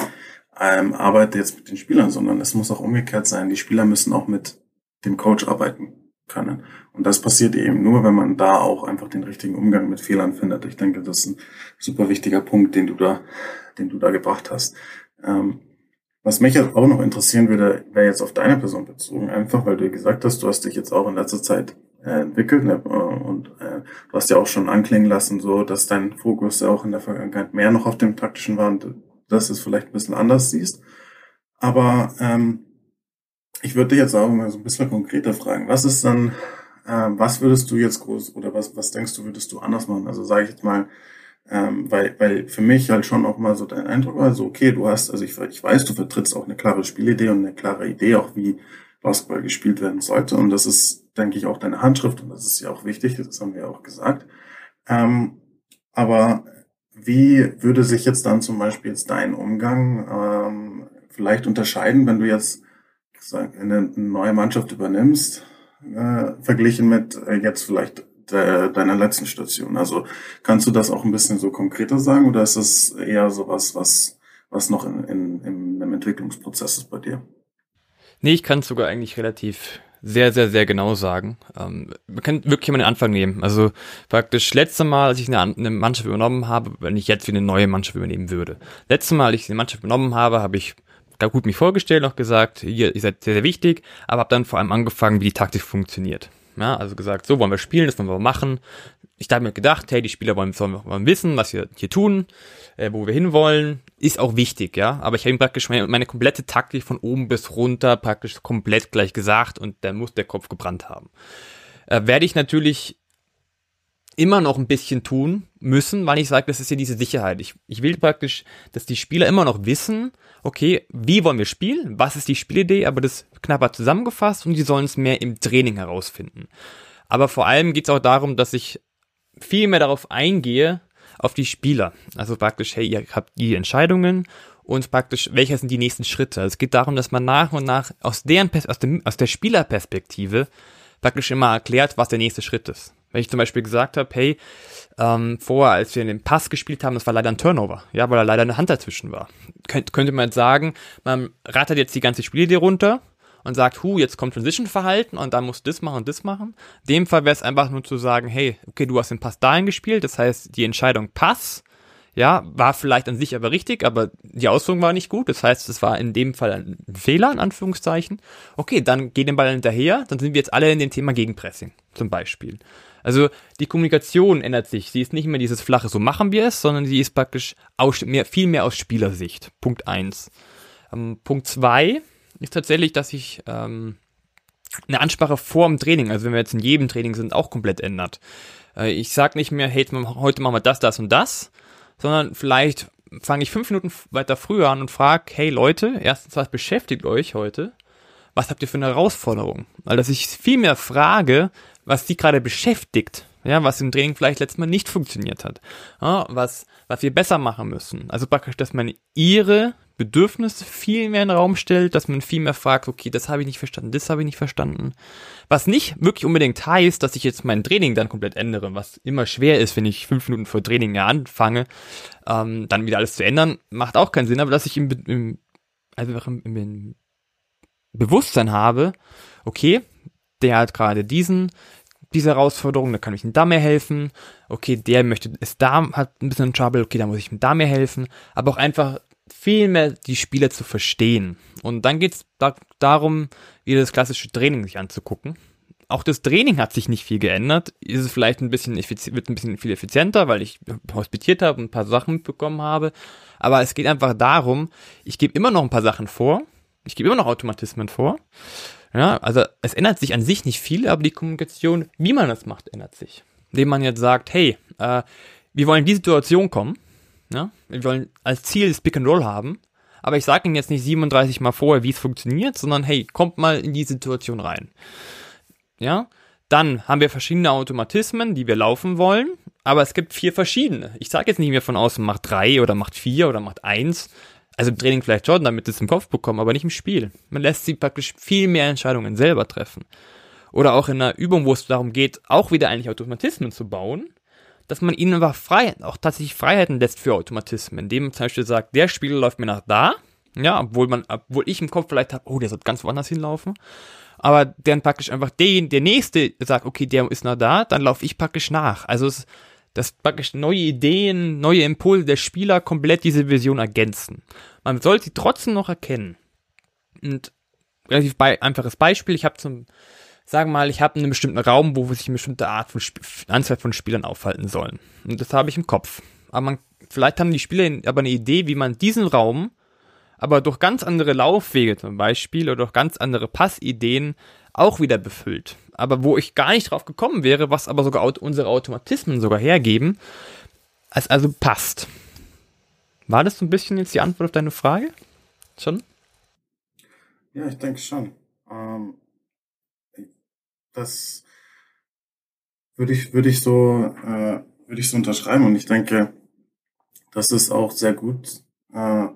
ähm, arbeite jetzt mit den Spielern, sondern es muss auch umgekehrt sein. Die Spieler müssen auch mit dem Coach arbeiten können. Und das passiert eben nur, wenn man da auch einfach den richtigen Umgang mit Fehlern findet. Ich denke, das ist ein super wichtiger Punkt, den du da, den du da gebracht hast. Ähm, was mich auch noch interessieren würde, wäre jetzt auf deine Person bezogen, einfach weil du gesagt hast, du hast dich jetzt auch in letzter Zeit entwickelt ne? und äh, du hast ja auch schon anklingen lassen, so dass dein Fokus ja auch in der Vergangenheit mehr noch auf dem taktischen war und dass du es vielleicht ein bisschen anders siehst. Aber ähm, ich würde dich jetzt auch mal so ein bisschen konkreter fragen. Was ist dann, äh, was würdest du jetzt groß oder was, was denkst du, würdest du anders machen? Also sage ich jetzt mal, ähm, weil, weil für mich halt schon auch mal so dein Eindruck war, so okay, du hast, also ich, ich weiß, du vertrittst auch eine klare Spielidee und eine klare Idee, auch wie Basketball gespielt werden sollte. Und das ist, denke ich, auch deine Handschrift und das ist ja auch wichtig, das haben wir ja auch gesagt. Ähm, aber wie würde sich jetzt dann zum Beispiel jetzt dein Umgang ähm, vielleicht unterscheiden, wenn du jetzt eine neue Mannschaft übernimmst, äh, verglichen mit äh, jetzt vielleicht de, deiner letzten Station. Also kannst du das auch ein bisschen so konkreter sagen oder ist es eher sowas, was, was noch in, in, in einem Entwicklungsprozess ist bei dir? Nee, ich kann es sogar eigentlich relativ sehr, sehr, sehr genau sagen. Ähm, man kann wirklich mal den Anfang nehmen. Also praktisch letzte Mal, als ich eine, eine Mannschaft übernommen habe, wenn ich jetzt wieder eine neue Mannschaft übernehmen würde. Letzte Mal, als ich eine Mannschaft übernommen habe, habe ich gut mich vorgestellt, auch gesagt, ihr, ihr seid sehr, sehr wichtig, aber habe dann vor allem angefangen, wie die Taktik funktioniert. Ja, also gesagt, so wollen wir spielen, das wollen wir machen. Ich habe mir gedacht, hey, die Spieler wollen, wollen wissen, was wir hier tun, äh, wo wir hinwollen, ist auch wichtig, ja. Aber ich habe ihm praktisch meine, meine, komplette Taktik von oben bis runter praktisch komplett gleich gesagt und dann muss der Kopf gebrannt haben. äh, werde ich natürlich immer noch ein bisschen tun müssen, weil ich sage, das ist ja diese Sicherheit. Ich, ich will praktisch, dass die Spieler immer noch wissen, okay, wie wollen wir spielen, was ist die Spielidee, aber das knapper zusammengefasst und die sollen es mehr im Training herausfinden. Aber vor allem geht es auch darum, dass ich viel mehr darauf eingehe, auf die Spieler. Also praktisch, hey, ihr habt die Entscheidungen und praktisch, welche sind die nächsten Schritte. Also es geht darum, dass man nach und nach aus, deren, aus, dem, aus der Spielerperspektive praktisch immer erklärt, was der nächste Schritt ist. Wenn ich zum Beispiel gesagt habe, hey, ähm, vorher, als wir den Pass gespielt haben, das war leider ein Turnover, ja, weil da leider eine Hand dazwischen war. Könnt, könnte man jetzt sagen, man rattert jetzt die ganze Spielidee runter und sagt, hu, jetzt kommt Transition-Verhalten und dann musst du das machen und das machen. In dem Fall wäre es einfach nur zu sagen, hey, okay, du hast den Pass dahin gespielt, das heißt, die Entscheidung Pass, ja, war vielleicht an sich aber richtig, aber die Ausführung war nicht gut. Das heißt, es war in dem Fall ein Fehler, in Anführungszeichen. Okay, dann geh den Ball hinterher, dann sind wir jetzt alle in dem Thema Gegenpressing, zum Beispiel. Also die Kommunikation ändert sich. Sie ist nicht mehr dieses flache, so machen wir es, sondern sie ist praktisch aus, mehr, viel mehr aus Spielersicht. Punkt eins. Ähm, Punkt zwei ist tatsächlich, dass sich ähm, eine Ansprache vor dem Training, also wenn wir jetzt in jedem Training sind, auch komplett ändert. Äh, ich sag nicht mehr, hey, heute machen wir das, das und das, sondern vielleicht fange ich fünf Minuten weiter früher an und frage, hey Leute, erstens, was beschäftigt euch heute? Was habt ihr für eine Herausforderung? Weil dass ich viel mehr frage, was sie gerade beschäftigt, ja, was im Training vielleicht letztes Mal nicht funktioniert hat, ja, was, was wir besser machen müssen. Also praktisch, dass man ihre Bedürfnisse viel mehr in den Raum stellt, dass man viel mehr fragt, okay, das habe ich nicht verstanden, das habe ich nicht verstanden. Was nicht wirklich unbedingt heißt, dass ich jetzt mein Training dann komplett ändere, was immer schwer ist, wenn ich fünf Minuten vor Training anfange, ähm, dann wieder alles zu ändern, macht auch keinen Sinn, aber dass ich im, im, einfach im, im Bewusstsein habe, okay, der hat gerade diesen, diese Herausforderung, da kann ich ihm da mehr helfen. Okay, der möchte, ist da, hat ein bisschen Trouble, okay, da muss ich ihm da mehr helfen. Aber auch einfach viel mehr die Spieler zu verstehen. Und dann geht es da, darum, wieder das klassische Training sich anzugucken. Auch das Training hat sich nicht viel geändert. Ist es vielleicht ein bisschen wird ein bisschen viel effizienter, weil ich hospitiert habe und ein paar Sachen mitbekommen habe. Aber es geht einfach darum, ich gebe immer noch ein paar Sachen vor. Ich gebe immer noch Automatismen vor. Ja, also es ändert sich an sich nicht viel, aber die Kommunikation, wie man das macht, ändert sich. Indem man jetzt sagt, hey, äh, wir wollen in die Situation kommen, ja, wir wollen als Ziel das Pick and Roll haben, aber ich sage Ihnen jetzt nicht 37 Mal vorher, wie es funktioniert, sondern hey, kommt mal in die Situation rein. Ja, dann haben wir verschiedene Automatismen, die wir laufen wollen, aber es gibt vier verschiedene. Ich sage jetzt nicht mehr von außen, macht drei oder macht vier oder macht eins, also im Training vielleicht schon, damit es im Kopf bekommen, aber nicht im Spiel. Man lässt sie praktisch viel mehr Entscheidungen selber treffen. Oder auch in einer Übung, wo es darum geht, auch wieder eigentlich Automatismen zu bauen, dass man ihnen aber frei, auch tatsächlich Freiheiten lässt für Automatismen, indem man zum Beispiel sagt, der Spieler läuft mir nach da, ja, obwohl man, obwohl ich im Kopf vielleicht habe, oh, der soll ganz woanders hinlaufen, aber dann praktisch einfach den, der nächste sagt, okay, der ist nach da, dann laufe ich praktisch nach. Also es, dass praktisch neue Ideen, neue Impulse der Spieler komplett diese Vision ergänzen. Man sollte sie trotzdem noch erkennen. Und relativ bei, einfaches Beispiel, ich habe zum, sagen wir mal, ich habe einen bestimmten Raum, wo sich eine bestimmte Art von Sp Anzahl von Spielern aufhalten sollen. Und das habe ich im Kopf. Aber man, vielleicht haben die Spieler aber eine Idee, wie man diesen Raum aber durch ganz andere Laufwege zum Beispiel oder durch ganz andere Passideen auch wieder befüllt. Aber wo ich gar nicht drauf gekommen wäre, was aber sogar unsere Automatismen sogar hergeben, als also passt. War das so ein bisschen jetzt die Antwort auf deine Frage? Schon? Ja, ich denke schon. Ähm, das würde ich, würde ich so, äh, würde ich so unterschreiben und ich denke, das ist auch sehr gut äh,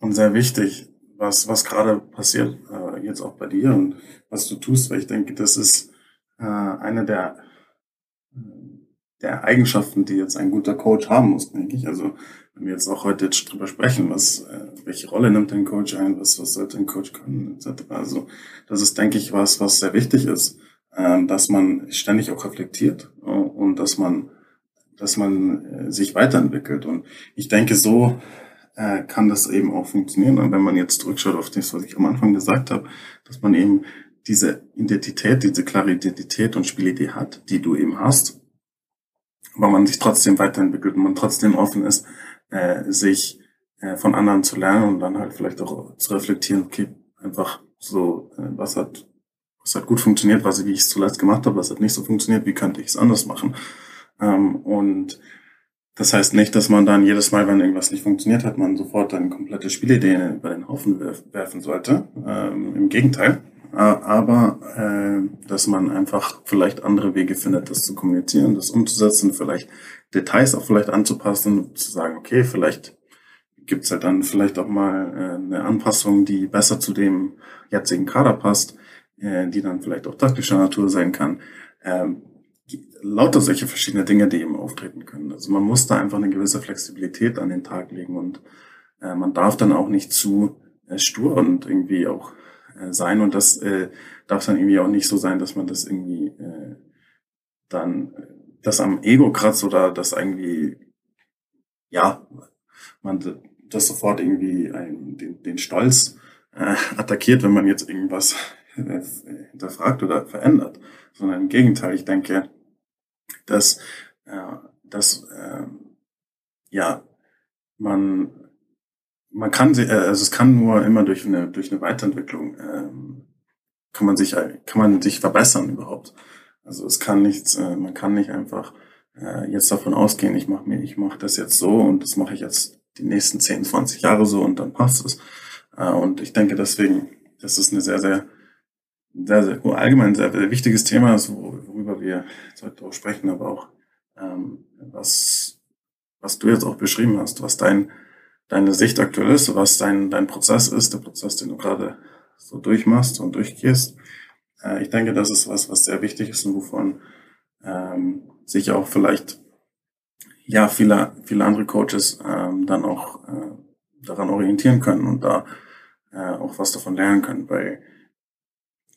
und sehr wichtig, was, was gerade passiert, äh, jetzt auch bei dir und was du tust, weil ich denke, das ist äh, eine der, der Eigenschaften, die jetzt ein guter Coach haben muss, denke ich. Also wenn wir jetzt auch heute jetzt drüber sprechen, was, äh, welche Rolle nimmt ein Coach ein, was, was sollte ein Coach können, etc. Also das ist, denke ich, was, was sehr wichtig ist, dass man ständig auch reflektiert äh, und dass man, dass man äh, sich weiterentwickelt. Und ich denke, so äh, kann das eben auch funktionieren. Und wenn man jetzt zurückschaut auf das, was ich am Anfang gesagt habe, dass man eben diese Identität, diese klare Identität und Spielidee hat, die du eben hast, aber man sich trotzdem weiterentwickelt und man trotzdem offen ist, sich von anderen zu lernen und dann halt vielleicht auch zu reflektieren, okay, einfach so, was hat was hat gut funktioniert, was wie ich es zuletzt gemacht habe, was hat nicht so funktioniert, wie könnte ich es anders machen. Ähm, und das heißt nicht, dass man dann jedes Mal, wenn irgendwas nicht funktioniert hat, man sofort eine komplette Spielidee über den Haufen werfen sollte. Ähm, Im Gegenteil. Aber äh, dass man einfach vielleicht andere Wege findet, das zu kommunizieren, das umzusetzen, vielleicht Details auch vielleicht anzupassen, zu sagen, okay, vielleicht gibt's halt dann vielleicht auch mal äh, eine Anpassung, die besser zu dem jetzigen Kader passt, äh, die dann vielleicht auch taktischer Natur sein kann. Ähm, lauter solche verschiedene Dinge, die eben auftreten können. Also man muss da einfach eine gewisse Flexibilität an den Tag legen und äh, man darf dann auch nicht zu äh, stur und irgendwie auch äh, sein und das äh, darf dann irgendwie auch nicht so sein, dass man das irgendwie äh, dann das am Ego kratzt oder das irgendwie ja man das sofort irgendwie ein, den, den Stolz äh, attackiert, wenn man jetzt irgendwas *laughs* hinterfragt oder verändert, sondern im Gegenteil, ich denke, dass, äh, dass äh, ja, man, man kann, äh, also es kann nur immer durch eine, durch eine Weiterentwicklung, äh, kann man sich, kann man sich verbessern überhaupt. Also es kann nichts, äh, man kann nicht einfach äh, jetzt davon ausgehen, ich mache mir, das jetzt so und das mache ich jetzt die nächsten 10, 20 Jahre so und dann passt es. Äh, und ich denke deswegen, das ist eine sehr, sehr sehr, sehr allgemein sehr, sehr wichtiges Thema ist, worüber wir heute auch sprechen, aber auch ähm, was, was du jetzt auch beschrieben hast, was dein, deine Sicht aktuell ist, was dein, dein Prozess ist, der Prozess, den du gerade so durchmachst und durchgehst. Äh, ich denke, das ist was, was sehr wichtig ist und wovon ähm, sich auch vielleicht ja viele, viele andere Coaches ähm, dann auch äh, daran orientieren können und da äh, auch was davon lernen können, weil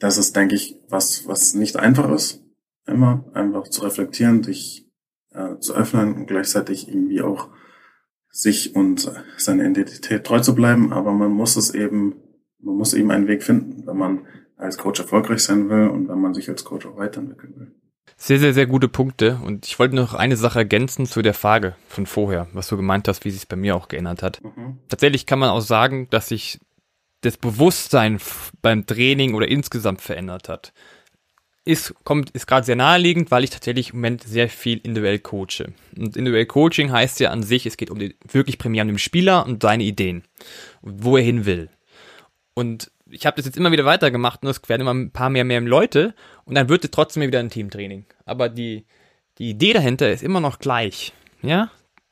das ist, denke ich, was, was nicht einfach ist, immer einfach zu reflektieren, sich äh, zu öffnen und gleichzeitig irgendwie auch sich und seine Identität treu zu bleiben. Aber man muss es eben, man muss eben einen Weg finden, wenn man als Coach erfolgreich sein will und wenn man sich als Coach auch weiterentwickeln will. Sehr, sehr, sehr gute Punkte. Und ich wollte noch eine Sache ergänzen zu der Frage von vorher, was du gemeint hast, wie sich es bei mir auch geändert hat. Mhm. Tatsächlich kann man auch sagen, dass ich das Bewusstsein beim Training oder insgesamt verändert hat. Ist, kommt, ist gerade sehr naheliegend, weil ich tatsächlich im Moment sehr viel individuell coache. Und individuell Coaching heißt ja an sich, es geht um die, wirklich primär um den Spieler und seine Ideen. Wo er hin will. Und ich habe das jetzt immer wieder weitergemacht und es werden immer ein paar mehr, mehr Leute und dann wird es trotzdem wieder ein Teamtraining. Aber die, die Idee dahinter ist immer noch gleich. Ja,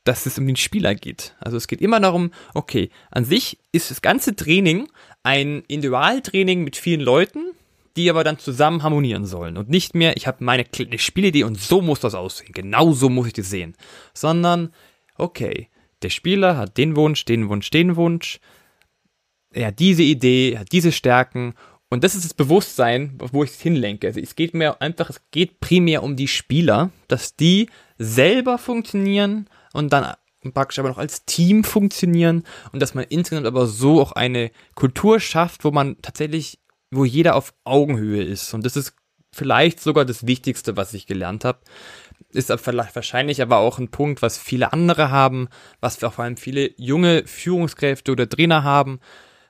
dass es um den Spieler geht. Also es geht immer darum, okay, an sich ist das ganze Training ein Individualtraining mit vielen Leuten, die aber dann zusammen harmonieren sollen und nicht mehr, ich habe meine Spielidee und so muss das aussehen, genau so muss ich das sehen, sondern okay, der Spieler hat den Wunsch, den Wunsch, den Wunsch, er hat diese Idee, er hat diese Stärken und das ist das Bewusstsein, wo ich es hinlenke. Also es geht mir einfach, es geht primär um die Spieler, dass die selber funktionieren und dann praktisch aber noch als Team funktionieren und dass man insgesamt aber so auch eine Kultur schafft, wo man tatsächlich, wo jeder auf Augenhöhe ist. Und das ist vielleicht sogar das Wichtigste, was ich gelernt habe. Ist wahrscheinlich aber auch ein Punkt, was viele andere haben, was vor allem viele junge Führungskräfte oder Trainer haben.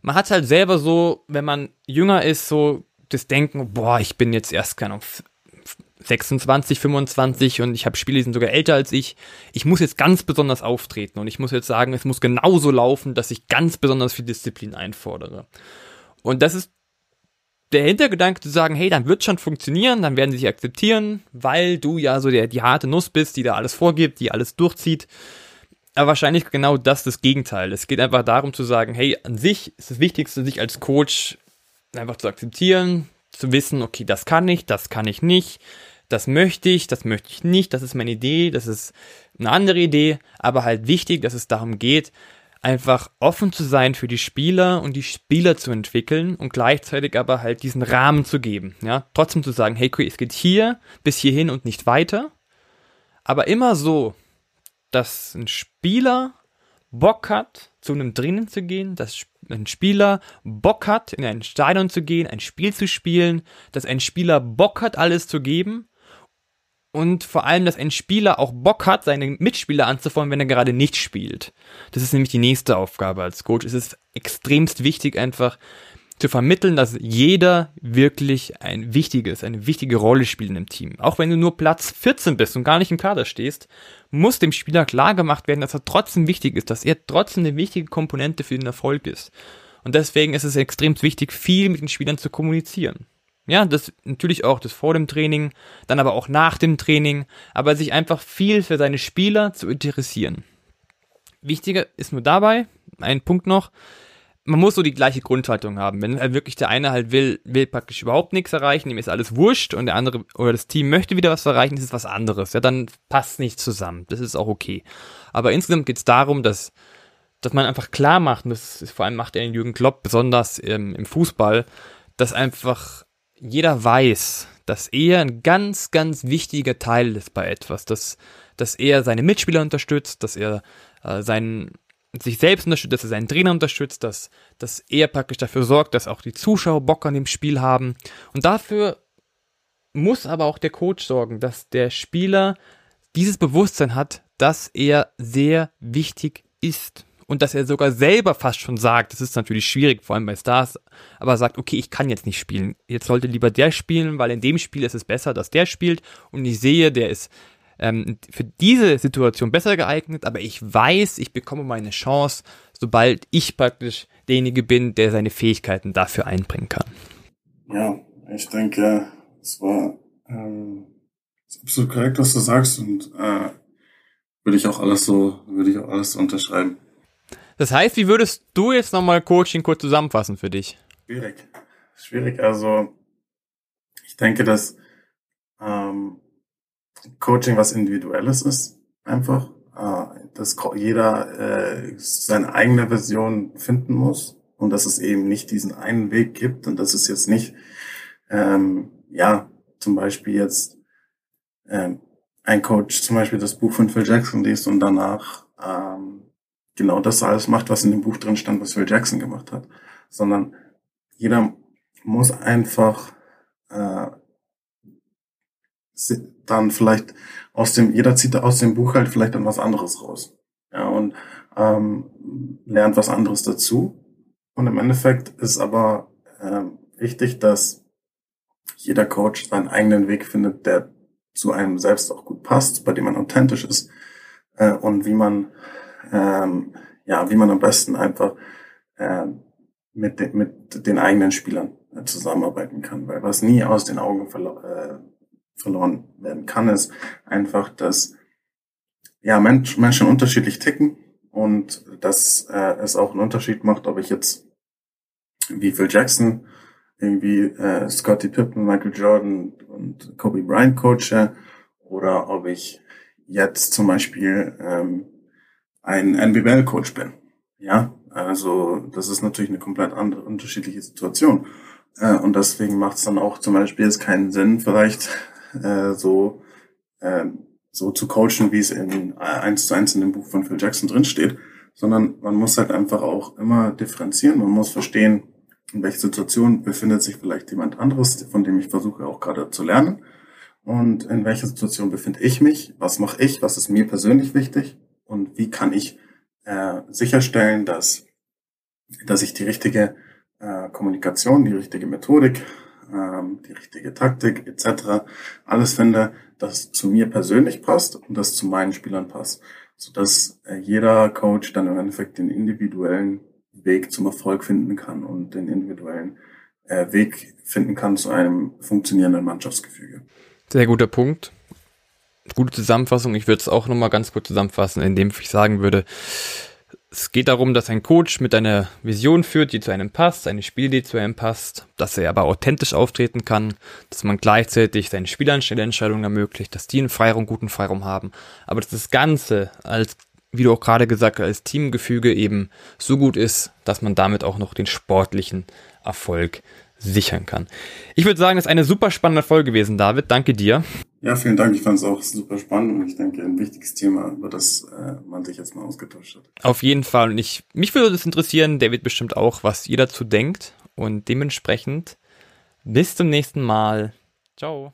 Man hat halt selber so, wenn man jünger ist, so das Denken, boah, ich bin jetzt erst, keine Ahnung, 26, 25 und ich habe Spiele, die sind sogar älter als ich. Ich muss jetzt ganz besonders auftreten und ich muss jetzt sagen, es muss genauso laufen, dass ich ganz besonders viel Disziplin einfordere. Und das ist der Hintergedanke zu sagen, hey, dann wird schon funktionieren, dann werden sie sich akzeptieren, weil du ja so der, die harte Nuss bist, die da alles vorgibt, die alles durchzieht. Aber wahrscheinlich genau das das Gegenteil. Es geht einfach darum zu sagen, hey, an sich ist das Wichtigste, sich als Coach einfach zu akzeptieren, zu wissen, okay, das kann ich, das kann ich nicht, das möchte ich, das möchte ich nicht, das ist meine Idee, das ist eine andere Idee, aber halt wichtig, dass es darum geht, einfach offen zu sein für die Spieler und die Spieler zu entwickeln und gleichzeitig aber halt diesen Rahmen zu geben, ja, trotzdem zu sagen, hey, es geht hier bis hierhin und nicht weiter, aber immer so, dass ein Spieler Bock hat, zu einem Drinnen zu gehen, dass ein Spieler Bock hat, in ein Stadion zu gehen, ein Spiel zu spielen, dass ein Spieler Bock hat, alles zu geben und vor allem, dass ein Spieler auch Bock hat, seine Mitspieler anzufordern, wenn er gerade nicht spielt. Das ist nämlich die nächste Aufgabe als Coach. Es ist extremst wichtig, einfach zu vermitteln, dass jeder wirklich ein wichtiges, eine wichtige Rolle spielt im Team. Auch wenn du nur Platz 14 bist und gar nicht im Kader stehst, muss dem Spieler klar gemacht werden, dass er trotzdem wichtig ist, dass er trotzdem eine wichtige Komponente für den Erfolg ist. Und deswegen ist es extrem wichtig, viel mit den Spielern zu kommunizieren. Ja, das natürlich auch das vor dem Training, dann aber auch nach dem Training, aber sich einfach viel für seine Spieler zu interessieren. Wichtiger ist nur dabei, ein Punkt noch, man muss so die gleiche Grundhaltung haben. Wenn halt wirklich der eine halt will, will praktisch überhaupt nichts erreichen, ihm ist alles wurscht und der andere oder das Team möchte wieder was erreichen, ist es was anderes. Ja, dann passt nicht zusammen. Das ist auch okay. Aber insgesamt geht es darum, dass, dass man einfach klar macht, und das ist, vor allem macht er in Jürgen Klopp besonders im, im Fußball, dass einfach jeder weiß, dass er ein ganz, ganz wichtiger Teil ist bei etwas, dass, dass er seine Mitspieler unterstützt, dass er äh, seinen sich selbst unterstützt, dass er seinen Trainer unterstützt, dass, dass er praktisch dafür sorgt, dass auch die Zuschauer Bock an dem Spiel haben. Und dafür muss aber auch der Coach sorgen, dass der Spieler dieses Bewusstsein hat, dass er sehr wichtig ist. Und dass er sogar selber fast schon sagt, das ist natürlich schwierig, vor allem bei Stars, aber sagt, okay, ich kann jetzt nicht spielen. Jetzt sollte lieber der spielen, weil in dem Spiel ist es besser, dass der spielt. Und ich sehe, der ist ähm, für diese Situation besser geeignet, aber ich weiß, ich bekomme meine Chance, sobald ich praktisch derjenige bin, der seine Fähigkeiten dafür einbringen kann. Ja, ich denke, es war ähm, absolut korrekt, was du sagst und äh, würde ich auch alles so, würde ich auch alles so unterschreiben. Das heißt, wie würdest du jetzt nochmal Coaching kurz zusammenfassen für dich? Schwierig. Schwierig. Also ich denke, dass ähm, Coaching was Individuelles ist, einfach, äh, dass jeder äh, seine eigene Version finden muss und dass es eben nicht diesen einen Weg gibt und dass es jetzt nicht, ähm, ja, zum Beispiel jetzt ähm, ein Coach zum Beispiel das Buch von Phil Jackson liest und danach ähm, genau das alles macht, was in dem Buch drin stand, was Phil Jackson gemacht hat, sondern jeder muss einfach äh, dann vielleicht aus dem, jeder zieht aus dem Buch halt vielleicht dann was anderes raus. Ja, und ähm, lernt was anderes dazu. Und im Endeffekt ist aber ähm, wichtig, dass jeder Coach seinen eigenen Weg findet, der zu einem selbst auch gut passt, bei dem man authentisch ist äh, und wie man ähm, ja wie man am besten einfach äh, mit, de mit den eigenen Spielern äh, zusammenarbeiten kann, weil was nie aus den Augen verlo äh, verloren werden kann, ist einfach, dass ja Mensch, Menschen unterschiedlich ticken und dass äh, es auch einen Unterschied macht, ob ich jetzt wie Phil Jackson irgendwie äh, Scottie Pippen, Michael Jordan und Kobe Bryant coache oder ob ich jetzt zum Beispiel ähm, ein NBL-Coach bin. Ja, also das ist natürlich eine komplett andere, unterschiedliche Situation. Äh, und deswegen macht es dann auch zum Beispiel jetzt keinen Sinn, vielleicht *laughs* äh, so, äh, so zu coachen, wie es in äh, eins zu eins in dem Buch von Phil Jackson drinsteht, sondern man muss halt einfach auch immer differenzieren. Man muss verstehen, in welcher Situation befindet sich vielleicht jemand anderes, von dem ich versuche auch gerade zu lernen. Und in welcher Situation befinde ich mich? Was mache ich? Was ist mir persönlich wichtig? Und wie kann ich äh, sicherstellen, dass, dass ich die richtige äh, Kommunikation, die richtige Methodik ähm, die richtige Taktik etc. alles finde, das zu mir persönlich passt und das zu meinen Spielern passt, sodass äh, jeder Coach dann im Endeffekt den individuellen Weg zum Erfolg finden kann und den individuellen äh, Weg finden kann zu einem funktionierenden Mannschaftsgefüge. Sehr guter Punkt. Gute Zusammenfassung. Ich würde es auch nochmal ganz kurz zusammenfassen, indem ich sagen würde, es geht darum, dass ein Coach mit einer Vision führt, die zu einem passt, eine Spielidee zu einem passt, dass er aber authentisch auftreten kann, dass man gleichzeitig seinen Spielern schnelle Entscheidungen ermöglicht, dass die einen Freiraum, guten Freiraum haben, aber dass das Ganze als, wie du auch gerade gesagt hast, als Teamgefüge eben so gut ist, dass man damit auch noch den sportlichen Erfolg sichern kann. Ich würde sagen, das ist eine super spannende Folge gewesen, David. Danke dir. Ja, vielen Dank. Ich fand es auch super spannend und ich denke, ein wichtiges Thema, über das äh, man sich jetzt mal ausgetauscht hat. Auf jeden Fall. Und ich, mich würde das interessieren, David bestimmt auch, was ihr dazu denkt. Und dementsprechend bis zum nächsten Mal. Ciao.